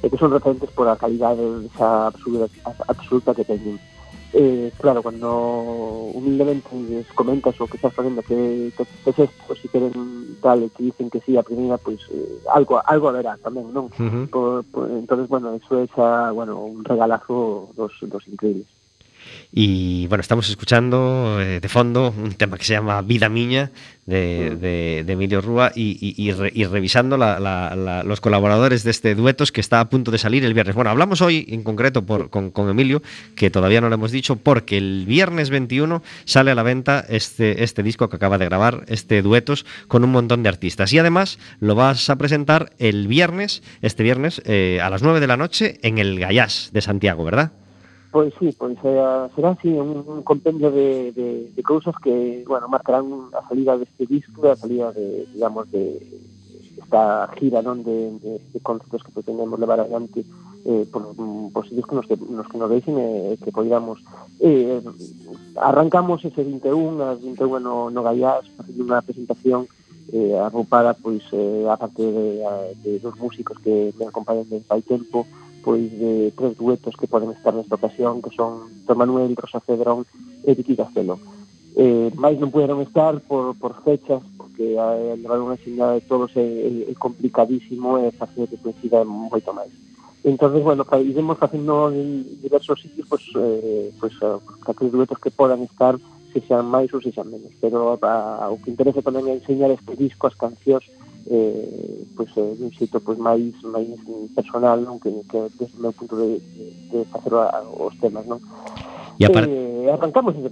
é que son referentes por a calidade esa absoluta, absoluta que teñen. Eh, claro, cuando humildemente les comentas o que estás facendo que, que, que es esto, si queren tal, e que dicen que sí a primeira, pois pues, eh, algo algo haberá tamén, non? Por, por, entonces, bueno, eso é xa, bueno, un regalazo dos, dos increíbles. Y bueno, estamos escuchando eh, de fondo un tema que se llama Vida Miña de, de- de Emilio Rúa y, y- y re- y revisando la- la- la- los colaboradores de este duetos que está a punto de salir el viernes. Bueno, hablamos hoy en concreto por- con, con Emilio, que todavía no lo hemos dicho, porque el viernes 21 sale a la venta este, este disco que acaba de grabar, este duetos, con un montón de artistas. Y además lo vas a presentar el viernes, este viernes, eh, a las 9 de la noche en el Gallás de Santiago, ¿verdad? Pois sí, pois eh, será así un, un compendio de, de, de cousas que, bueno, marcarán a salida deste disco, a salida de, digamos, de, esta gira non de, de, de conceptos que pretendemos levar adiante eh, por, mm, por sitios que nos, que, nos, que nos deixen eh, que poidamos eh, arrancamos ese 21 as 21 no, no Gaiás facendo unha presentación eh, agrupada pois, eh, a parte de, a, de dos músicos que me acompañan desde hai tempo pois de tres duetos que poden estar nesta ocasión, que son Don Manuel, Rosa Cedrón e Vicky Castelo. Eh, máis non puderon estar por, por fechas, porque a levar unha xinada de todos é, é, é complicadísimo e facer que coincida moito máis. Entón, bueno, iremos facendo en diversos sitios pois, eh, pois, aqueles eh, duetos que podan estar se sean máis ou se sean menos. Pero a, a, o que interesa tamén é enseñar este disco, as cancións, eh, pois, eh, un xeito pois, máis, máis personal non? que, que desde o meu punto de, de facer a, os temas non? E, apar... eh, arrancamos E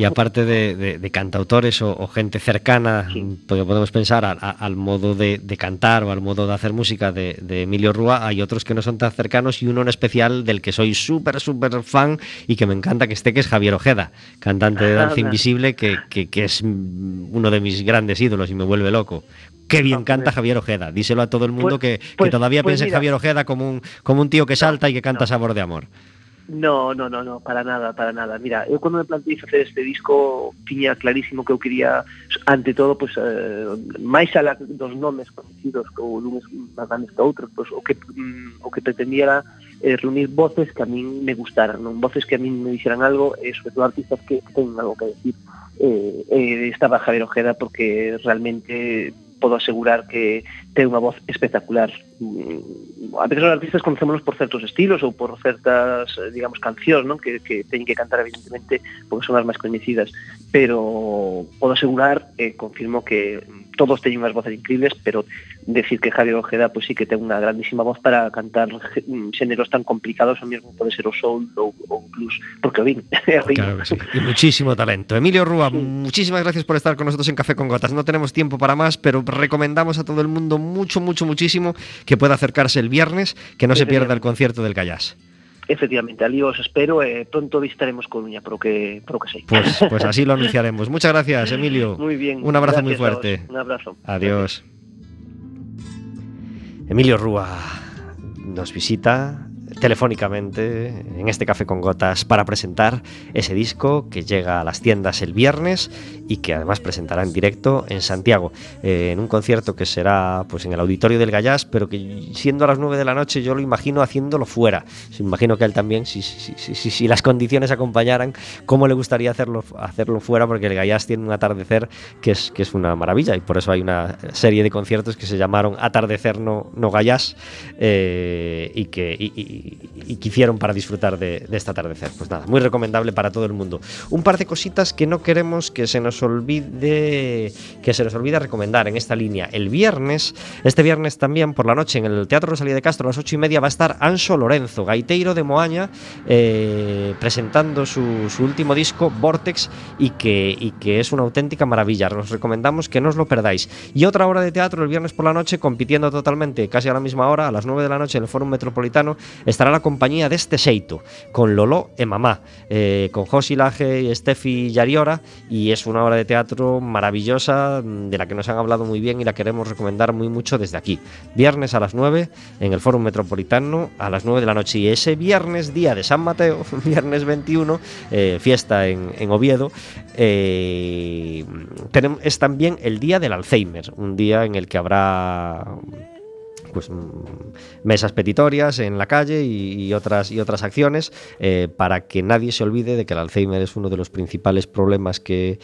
¿eh? aparte de, de, de cantautores o, o gente cercana, sí. porque podemos pensar a, a, al modo de, de cantar o al modo de hacer música de, de Emilio Rúa, hay otros que no son tan cercanos y uno en especial del que soy súper, súper fan y que me encanta que esté, que es Javier Ojeda, cantante de Danza Invisible, que, que, que es mm, uno de mis grandes ídolos y me vuelve loco. Qué bien canta Javier Ojeda. Díselo a todo el mundo pues, que, que pues, todavía pues piensa en Javier Ojeda como un, como un tío que salta y que canta no, Sabor de Amor. No, no, no, no, para nada, para nada. Mira, eu cando me planteei facer este disco tiña clarísimo que eu quería, ante todo, pues, eh, máis alá dos nomes conocidos ou duns máis grandes que outros, pues, o, que, mm, o que pretendía era eh, reunir voces que a min me gustaran, non? voces que a min me dixeran algo, e sobre todo artistas que, que teñen algo que decir. Eh, eh, estaba Javier Ojeda porque realmente podo asegurar que ten unha voz espectacular. Mm, a veces os artistas conocémonos por certos estilos ou por certas, eh, digamos, cancións, non? Que, que teñen que cantar, evidentemente, porque son as máis coñecidas. Pero podo asegurar e eh, confirmo que mm, todos teñen unhas voces increíbles, pero decir que Javier Ojeda pois sí que ten unha grandísima voz para cantar mm, xéneros tan complicados, o mesmo pode ser o soul ou, ou blues, porque o vin, é o Claro que sí. Y muchísimo talento. Emilio Rúa, muchísimas gracias por estar con nosotros en Café con Gotas. No tenemos tiempo para más, pero recomendamos a todo el mundo mucho, mucho, muchísimo que pueda acercarse el viernes, que no se pierda el concierto del Callás. Efectivamente, ali os espero e pronto visitaremos Coruña, por o que, por o que sei. Pues, pues así lo anunciaremos. Muchas gracias, Emilio. Muy bien. Un abrazo muy fuerte. Un abrazo. Adiós. Emilio Rúa nos visita telefónicamente en este Café con Gotas para presentar ese disco que llega a las tiendas el viernes y que además presentará en directo en Santiago, eh, en un concierto que será pues en el auditorio del Gallás, pero que siendo a las 9 de la noche yo lo imagino haciéndolo fuera. Se imagino que él también, si, si, si, si- las condiciones acompañaran, cómo le gustaría hacerlo, hacerlo fuera, porque el Gallás tiene un atardecer que es, que es una maravilla y por eso hay una serie de conciertos que se llamaron Atardecer no, no eh, y, que, y, que hicieron para disfrutar de este atardecer. Pues nada, muy recomendable para todo el mundo. Un par de cositas que no queremos que se nos olvide que se nos olvide recomendar en esta línea. El viernes, este viernes también por la noche en el Teatro Rosalía de Castro a las ocho y media va a estar Anso Lorenzo, gaiteiro de Moaña, eh, presentando su, su último disco, Vortex, y que, y que es una auténtica maravilla. Os recomendamos que no os lo perdáis. Y otra hora de teatro el viernes por la noche, compitiendo totalmente, casi a la misma hora, a las 9 de la noche en el Fórum Metropolitano, estará la compañía de este Seito, con Lolo e Mamá, eh, con Josi Laje, Steffi Yariora, y es una obra de teatro maravillosa, mm, de la que nos han hablado muy bien y la queremos recomendar muy mucho desde aquí. Viernes a las 9 en el Fórum Metropolitano a las 9 de la noche. Y ese viernes, día de San Mateo, viernes 21, eh, fiesta en, Oviedo, eh, es también el día del Alzheimer, un día en el que habrá pues mm, mesas petitorias en la calle y, otras y otras acciones eh, para que nadie se olvide de que el Alzheimer es uno de los principales problemas que-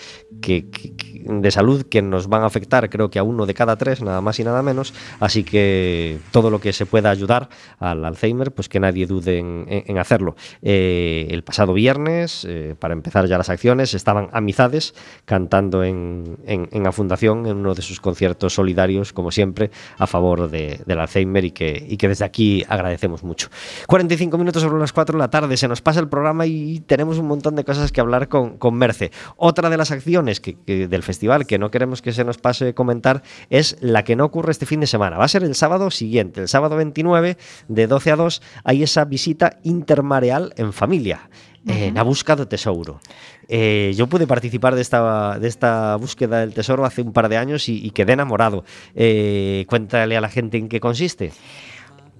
de salud que nos van a afectar creo que a uno de cada tres nada más y nada menos así que todo lo que se pueda ayudar al Alzheimer pues que nadie dude en, hacerlo Eh, el pasado viernes eh, para empezar ya las acciones estaban Amizades cantando en, en, en la fundación en uno de sus conciertos solidarios como siempre a favor de- del Alzheimer y que, y que desde aquí agradecemos mucho. 45 minutos sobre las 4 de la tarde, se nos pasa el programa y tenemos un montón de cosas que hablar con, con Merce. Otra de las acciones que, del festival que no queremos que se nos pase comentar es la que no ocurre este fin de semana. Va a ser el sábado siguiente, el sábado 29 de 12 a 2, hay esa visita intermareal en familia. eh, na busca do tesouro. Eh, yo pude participar de esta, de esta búsqueda del tesoro hace un par de años y, y quedé enamorado. Eh, cuéntale a la gente en qué consiste.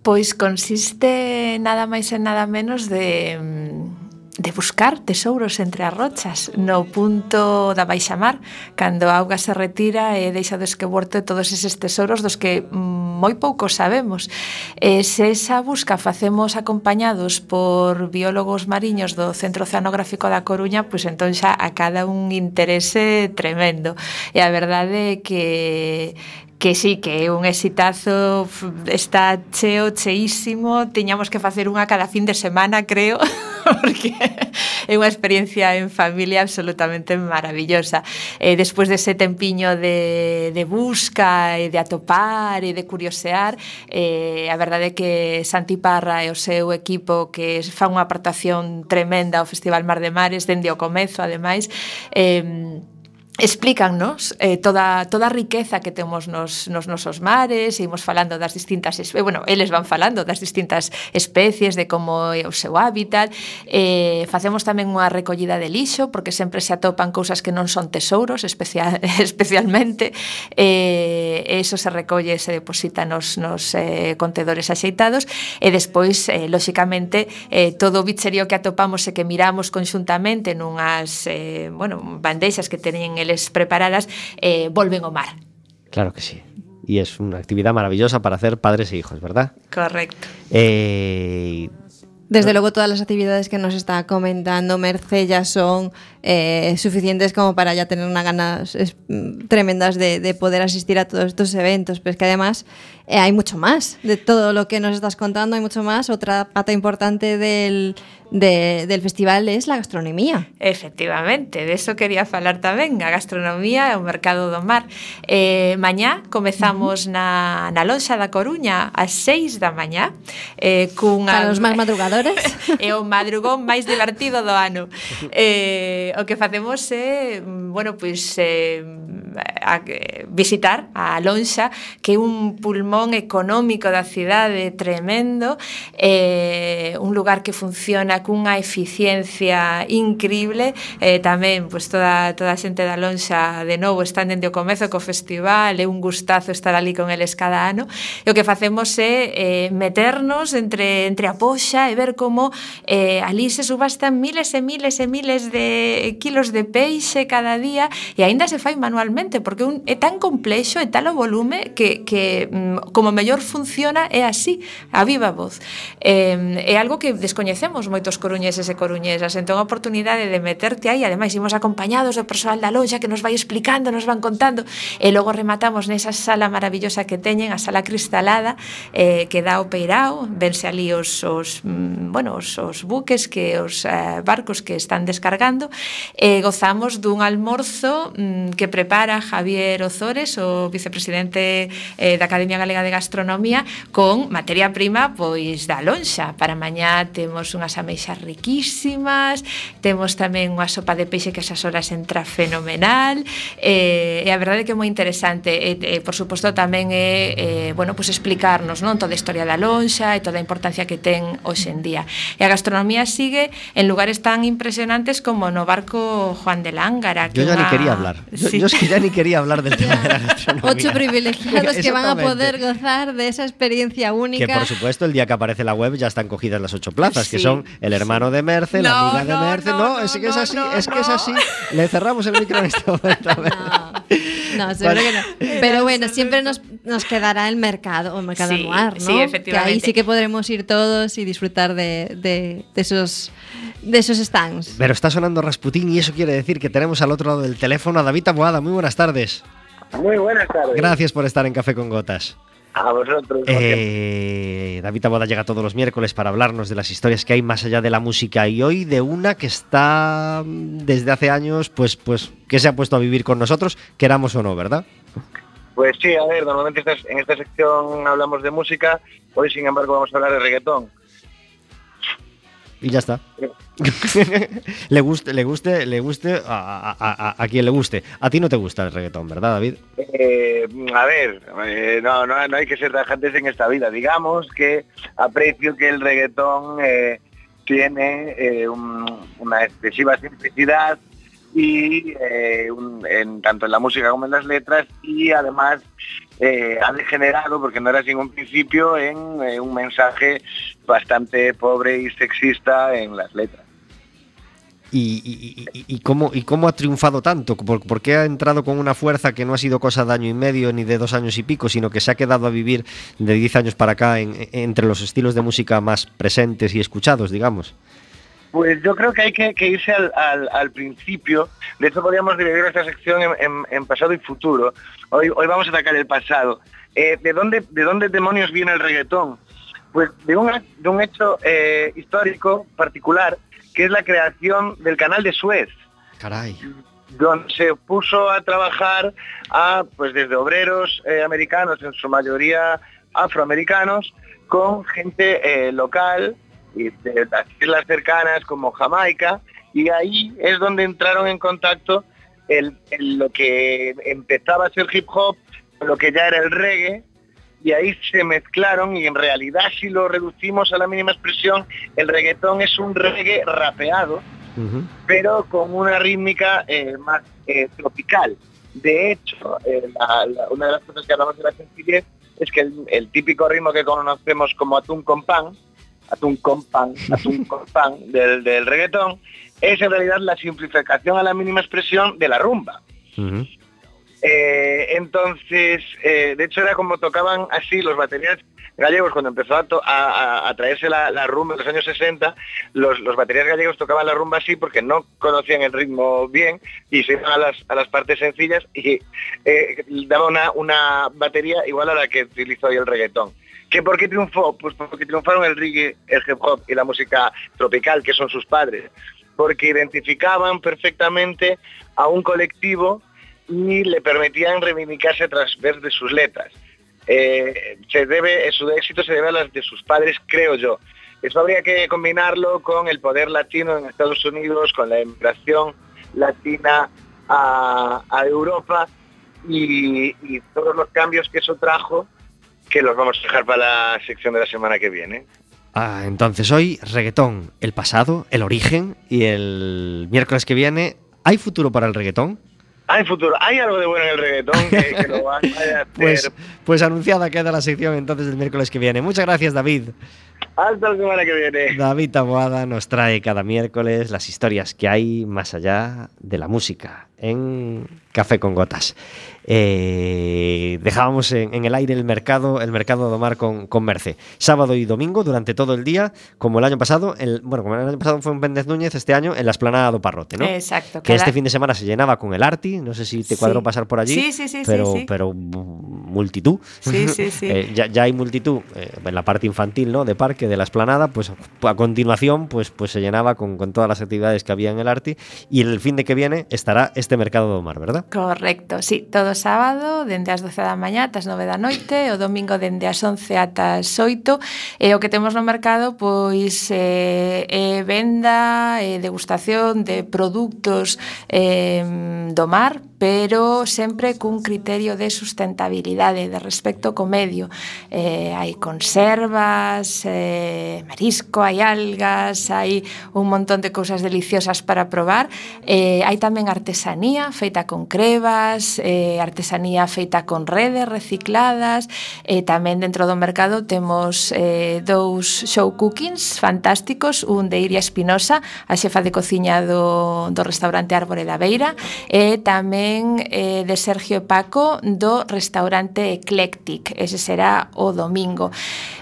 Pois consiste nada máis e nada menos de mm, de buscar tesouros entre as rochas no punto da baixamar cando a auga se retira e deixa do esqueborte todos eses tesouros dos que moi pouco sabemos. E se esa busca facemos acompañados por biólogos mariños do Centro Oceanográfico da Coruña pois entón xa a cada un interese tremendo. E a verdade é que que sí, que é un exitazo, está cheo, cheísimo, tiñamos que facer unha cada fin de semana, creo, porque é unha experiencia en familia absolutamente maravillosa. Eh, despois dese tempiño de, de busca e de atopar e de curiosear, eh, a verdade é que Santi Parra e o seu equipo que fan unha aportación tremenda ao Festival Mar de Mares dende o comezo, ademais, eh, explícannos eh, toda, toda a riqueza que temos nos, nos nosos mares, e imos falando das distintas, eh, bueno, eles van falando das distintas especies, de como é o seu hábitat, eh, facemos tamén unha recollida de lixo, porque sempre se atopan cousas que non son tesouros, especial, especialmente, eh, eso se recolle, se deposita nos, nos eh, contedores axeitados, e despois, eh, lóxicamente, eh, todo o bicherío que atopamos e que miramos conxuntamente nunhas, eh, bueno, bandeixas que teñen eles preparadas, eh, volven ao mar. Claro que sí. Y es una actividad maravillosa para hacer padres e hijos, ¿verdad? Correcto. Eh, Desde luego todas las actividades que nos está comentando Merce ya son eh, suficientes como para ya tener unas ganas es, mm, tremendas de, de, poder asistir a todos estos eventos. Pero es que además eh, hay mucho más de todo lo que nos estás contando, hay mucho más. Otra pata importante del, de, del festival es la gastronomía. Efectivamente, de eso quería falar tamén, a gastronomía e o mercado do mar. Eh, mañá comezamos na, na lonxa da Coruña ás 6 da mañá eh, cunha... Para os máis madrugadores. e o madrugón máis divertido do ano. Eh, eh, o que facemos é, mm, bueno, pois eh, a, eh, visitar a Lonxa, que é un pulmón económico da cidade tremendo, eh, un lugar que funciona cunha eficiencia increíble, eh, tamén pois toda toda a xente da Lonxa de novo están dende o comezo co festival, é un gustazo estar ali con eles cada ano. E o que facemos é eh, meternos entre entre a poxa e ver como eh, ali se subastan miles e miles e miles de quilos kilos de peixe cada día e aínda se fai manualmente porque un, é tan complexo e tal o volume que, que mm, como mellor funciona é así, a viva voz. Eh, é algo que descoñecemos moitos coruñeses e coruñesas, entón a oportunidade de meterte aí, ademais imos acompañados do persoal da loxa que nos vai explicando, nos van contando e logo rematamos nesa sala maravillosa que teñen, a sala cristalada eh, que dá o Peirao, vense ali os, os, mm, bueno, os, os buques que os eh, barcos que están descargando e gozamos dun almorzo mm, que prepara Javier Ozores, o vicepresidente eh, da Academia Galega de Gastronomía, con materia prima pois da lonxa. Para mañá temos unhas ameixas riquísimas, temos tamén unha sopa de peixe que esas horas entra fenomenal, eh, e a verdade é que é moi interesante. E, e por suposto tamén é eh, bueno, pois explicarnos non toda a historia da lonxa e toda a importancia que ten hoxe en día. E a gastronomía sigue en lugares tan impresionantes como no barco Juan de Lángara. yo que ya ni unha- quería hablar. Yo, Sí. yo es que ya ni quería hablar del tema de la gastronomía. Ocho privilegiados que van a poder gozar de esa experiencia única. Que por supuesto el día que aparece la web ya están cogidas las ocho plazas, que Sí, son el hermano de Merce, la No, amiga de no, Merce. No, no, es no, que es no, así, no, es que es no. así. Le cerramos el micro en este momento. No, seguro que no. Pero bueno, siempre nos, nos quedará el mercado, o el mercado Sí, anual, ¿no? sí, Que ahí efectivamente. sí que podremos ir todos y disfrutar de, de, de esos, de esos stands. Pero está sonando Rasputín y eso quiere decir que tenemos al otro lado del teléfono a David Taboada. Muy buenas tardes. Muy buenas tardes. Gracias por estar en Café con Gotas. A vosotros. Eh, David Taboada llega todos los miércoles para hablarnos de las historias que hay más allá de la música y hoy de una que está mm, desde hace años, pues, pues, que se ha puesto a vivir con nosotros, queramos o no, ¿verdad? Pues sí, a ver, normalmente en esta sección hablamos de música, hoy sin embargo vamos a hablar de reggaetón. Y ya está. le guste, le guste, le guste a, a- a- a quien le guste. A ti no te gusta el reggaetón, ¿verdad, David? Eh, a ver, eh, no, no, no hay que ser tajantes en esta vida. Digamos que aprecio que el reggaetón eh, tiene eh, un- una excesiva simplicidad y eh, un- en, tanto en la música como en las letras y además eh, ha degenerado, porque no era en un principio, en eh, un mensaje bastante pobre y sexista en las letras. ¿Y, y- cómo, ¿Y cómo ha triunfado tanto? ¿Por, qué ha entrado con una fuerza que no ha sido cosa de año y medio ni de dos años y pico, sino que se ha quedado a vivir de 10 años para acá en- entre los estilos de música más presentes y escuchados, digamos? Pues yo creo que hay que, que irse al, al- al principio. De hecho, podríamos dividir esta sección en, en- en pasado y futuro. Hoy, hoy vamos a atacar el pasado. Eh, ¿de, dónde, ¿De dónde demonios viene el reggaetón? Pues de un, de un hecho eh, histórico particular, que es la creación del canal de Suez Caray. donde se puso a trabajar a, pues desde obreros eh, americanos, en su mayoría afroamericanos, con gente local y de las islas cercanas como Jamaica, y ahí es donde entraron en contacto el, el- lo que empezaba a ser hip hop, lo que ya era el reggae, y ahí se mezclaron y en realidad si lo reducimos a la mínima expresión, el reggaetón es un reggae rapeado, pero con una rítmica eh, más eh, tropical. De hecho, eh, la- la- una de las cosas que hablamos de la sencillez es que el, el típico ritmo que conocemos como atún con pan, atún con pan, atún con pan del, del reggaetón, es en realidad la simplificación a la mínima expresión de la rumba. Eh, entonces, eh, de hecho era como tocaban así los baterías gallegos cuando empezó a, to- a- a- a traerse la, la rumba en los años 60, los, los baterías gallegos tocaban la rumba así porque no conocían el ritmo bien y se iban a las, a las partes sencillas y eh, daba una, una batería igual a la que utilizó hoy el reggaetón. ¿Que ¿Por qué triunfó? Pues porque triunfaron el reggae, el hip hop y la música tropical, que son sus padres. Porque identificaban perfectamente a un colectivo y le permitían reivindicarse a través de sus letras. Eh, se debe, su éxito se debe a las de sus padres, creo yo. Eso habría que combinarlo con el poder latino en Estados Unidos, con la emigración latina a, Europa y todos los cambios que eso trajo, que los vamos a dejar para la sección de la semana que viene. Ah, entonces hoy reggaetón, el pasado, el origen y el miércoles que viene, ¿hay futuro para el reggaetón? Hay futuro, hay algo de bueno en el reggaetón que, que lo a hacer. Pues, pues anunciada queda la sección entonces del miércoles que viene. Muchas gracias David. Hasta la semana que viene. David Taboada nos trae cada miércoles las historias que hay más allá de la música en Café con Gotas. Eh, dejábamos en, en el aire el mercado, el mercado de Omar con, con Merce. Sábado y domingo durante todo el día, como el año pasado, el, bueno, como el año pasado fue en Péndez Núñez, este año en la esplanada do Parrote, ¿no? Exacto. Que cada- este fin de semana se llenaba con el Arti, no sé si te cuadró Sí. pasar por allí, Sí, sí, sí, pero, sí. pero multitud. Sí, sí, sí. Eh, ya, ya hay multitud eh, en la parte infantil, ¿no? De parque, de la esplanada, pues a continuación, pues, pues se llenaba con, con todas las actividades que había en el Arti. Y el fin de que viene estará este mercado do mar, ¿verdad? Correcto, sí, todo sábado dende as 12 da mañá ata as 9 da noite, o domingo dende as 11 ata as 8, e o que temos no mercado pois eh, eh venda e eh, degustación de produtos eh, do mar, pero sempre cun criterio de sustentabilidade de respecto co medio. Eh, hai conservas, eh, marisco, hai algas, hai un montón de cousas deliciosas para probar. Eh, hai tamén artesanía feita con crevas, eh, artesanía feita con redes recicladas, e eh, tamén dentro do mercado temos eh, dous show cookings fantásticos, un de Iria Espinosa, a xefa de cociña do, do restaurante Árbore da Beira, e eh, tamén tamén eh, de Sergio e Paco do restaurante Eclectic, ese será o domingo.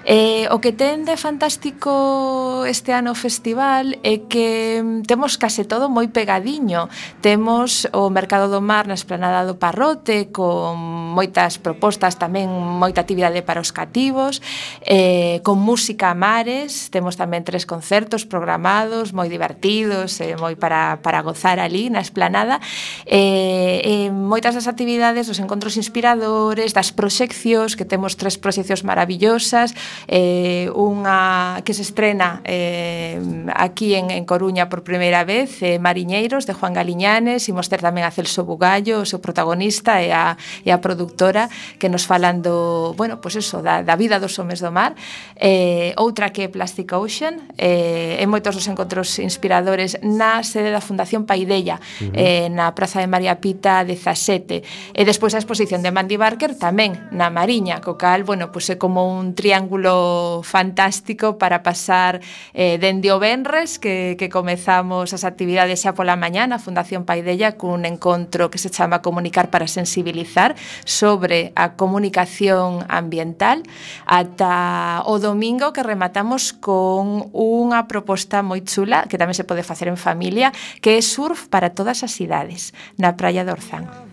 Eh, o que ten de fantástico este ano festival é que mm, temos case todo moi pegadiño. Temos o Mercado do Mar na esplanada do Parrote con moitas propostas, tamén moita actividade para os cativos, eh, con música a mares, temos tamén tres concertos programados, moi divertidos, eh, moi para, para gozar ali na esplanada, eh, eh, moitas das actividades dos encontros inspiradores, das proxeccións, que temos tres proxeccións maravillosas, eh, unha que se estrena eh, aquí en, en Coruña por primeira vez, eh, Mariñeiros, de Juan Galiñanes, imos ter tamén a Celso Bugallo, o seu protagonista e a, e a productora, que nos falan do, bueno, pois pues eso, da, da vida dos homes do mar. Eh, outra que é Plastic Ocean, eh, en moitos dos encontros inspiradores na sede da Fundación Paidella, uh -huh. eh, na Praza de María Pita, a 17. E despois a exposición de Mandy Barker tamén na Mariña, co cal, bueno, pois é como un triángulo fantástico para pasar eh, dende o Benres, que, que comezamos as actividades xa pola mañana, a Fundación Paidella, cun encontro que se chama Comunicar para sensibilizar sobre a comunicación ambiental, ata o domingo que rematamos con unha proposta moi chula, que tamén se pode facer en familia, que é surf para todas as idades, na praia do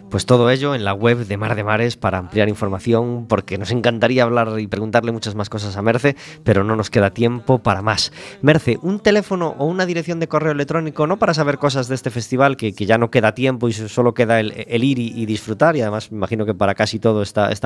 Pues todo ello en la web de Mar de Mares para ampliar información, porque nos encantaría hablar y preguntarle muchas más cosas a Merce, pero no nos queda tiempo para más. Merce, un teléfono o una dirección de correo electrónico, no para saber cosas de este festival, que, que ya no queda tiempo y solo queda el, ir y, disfrutar, y además me imagino que para casi todo está, estamos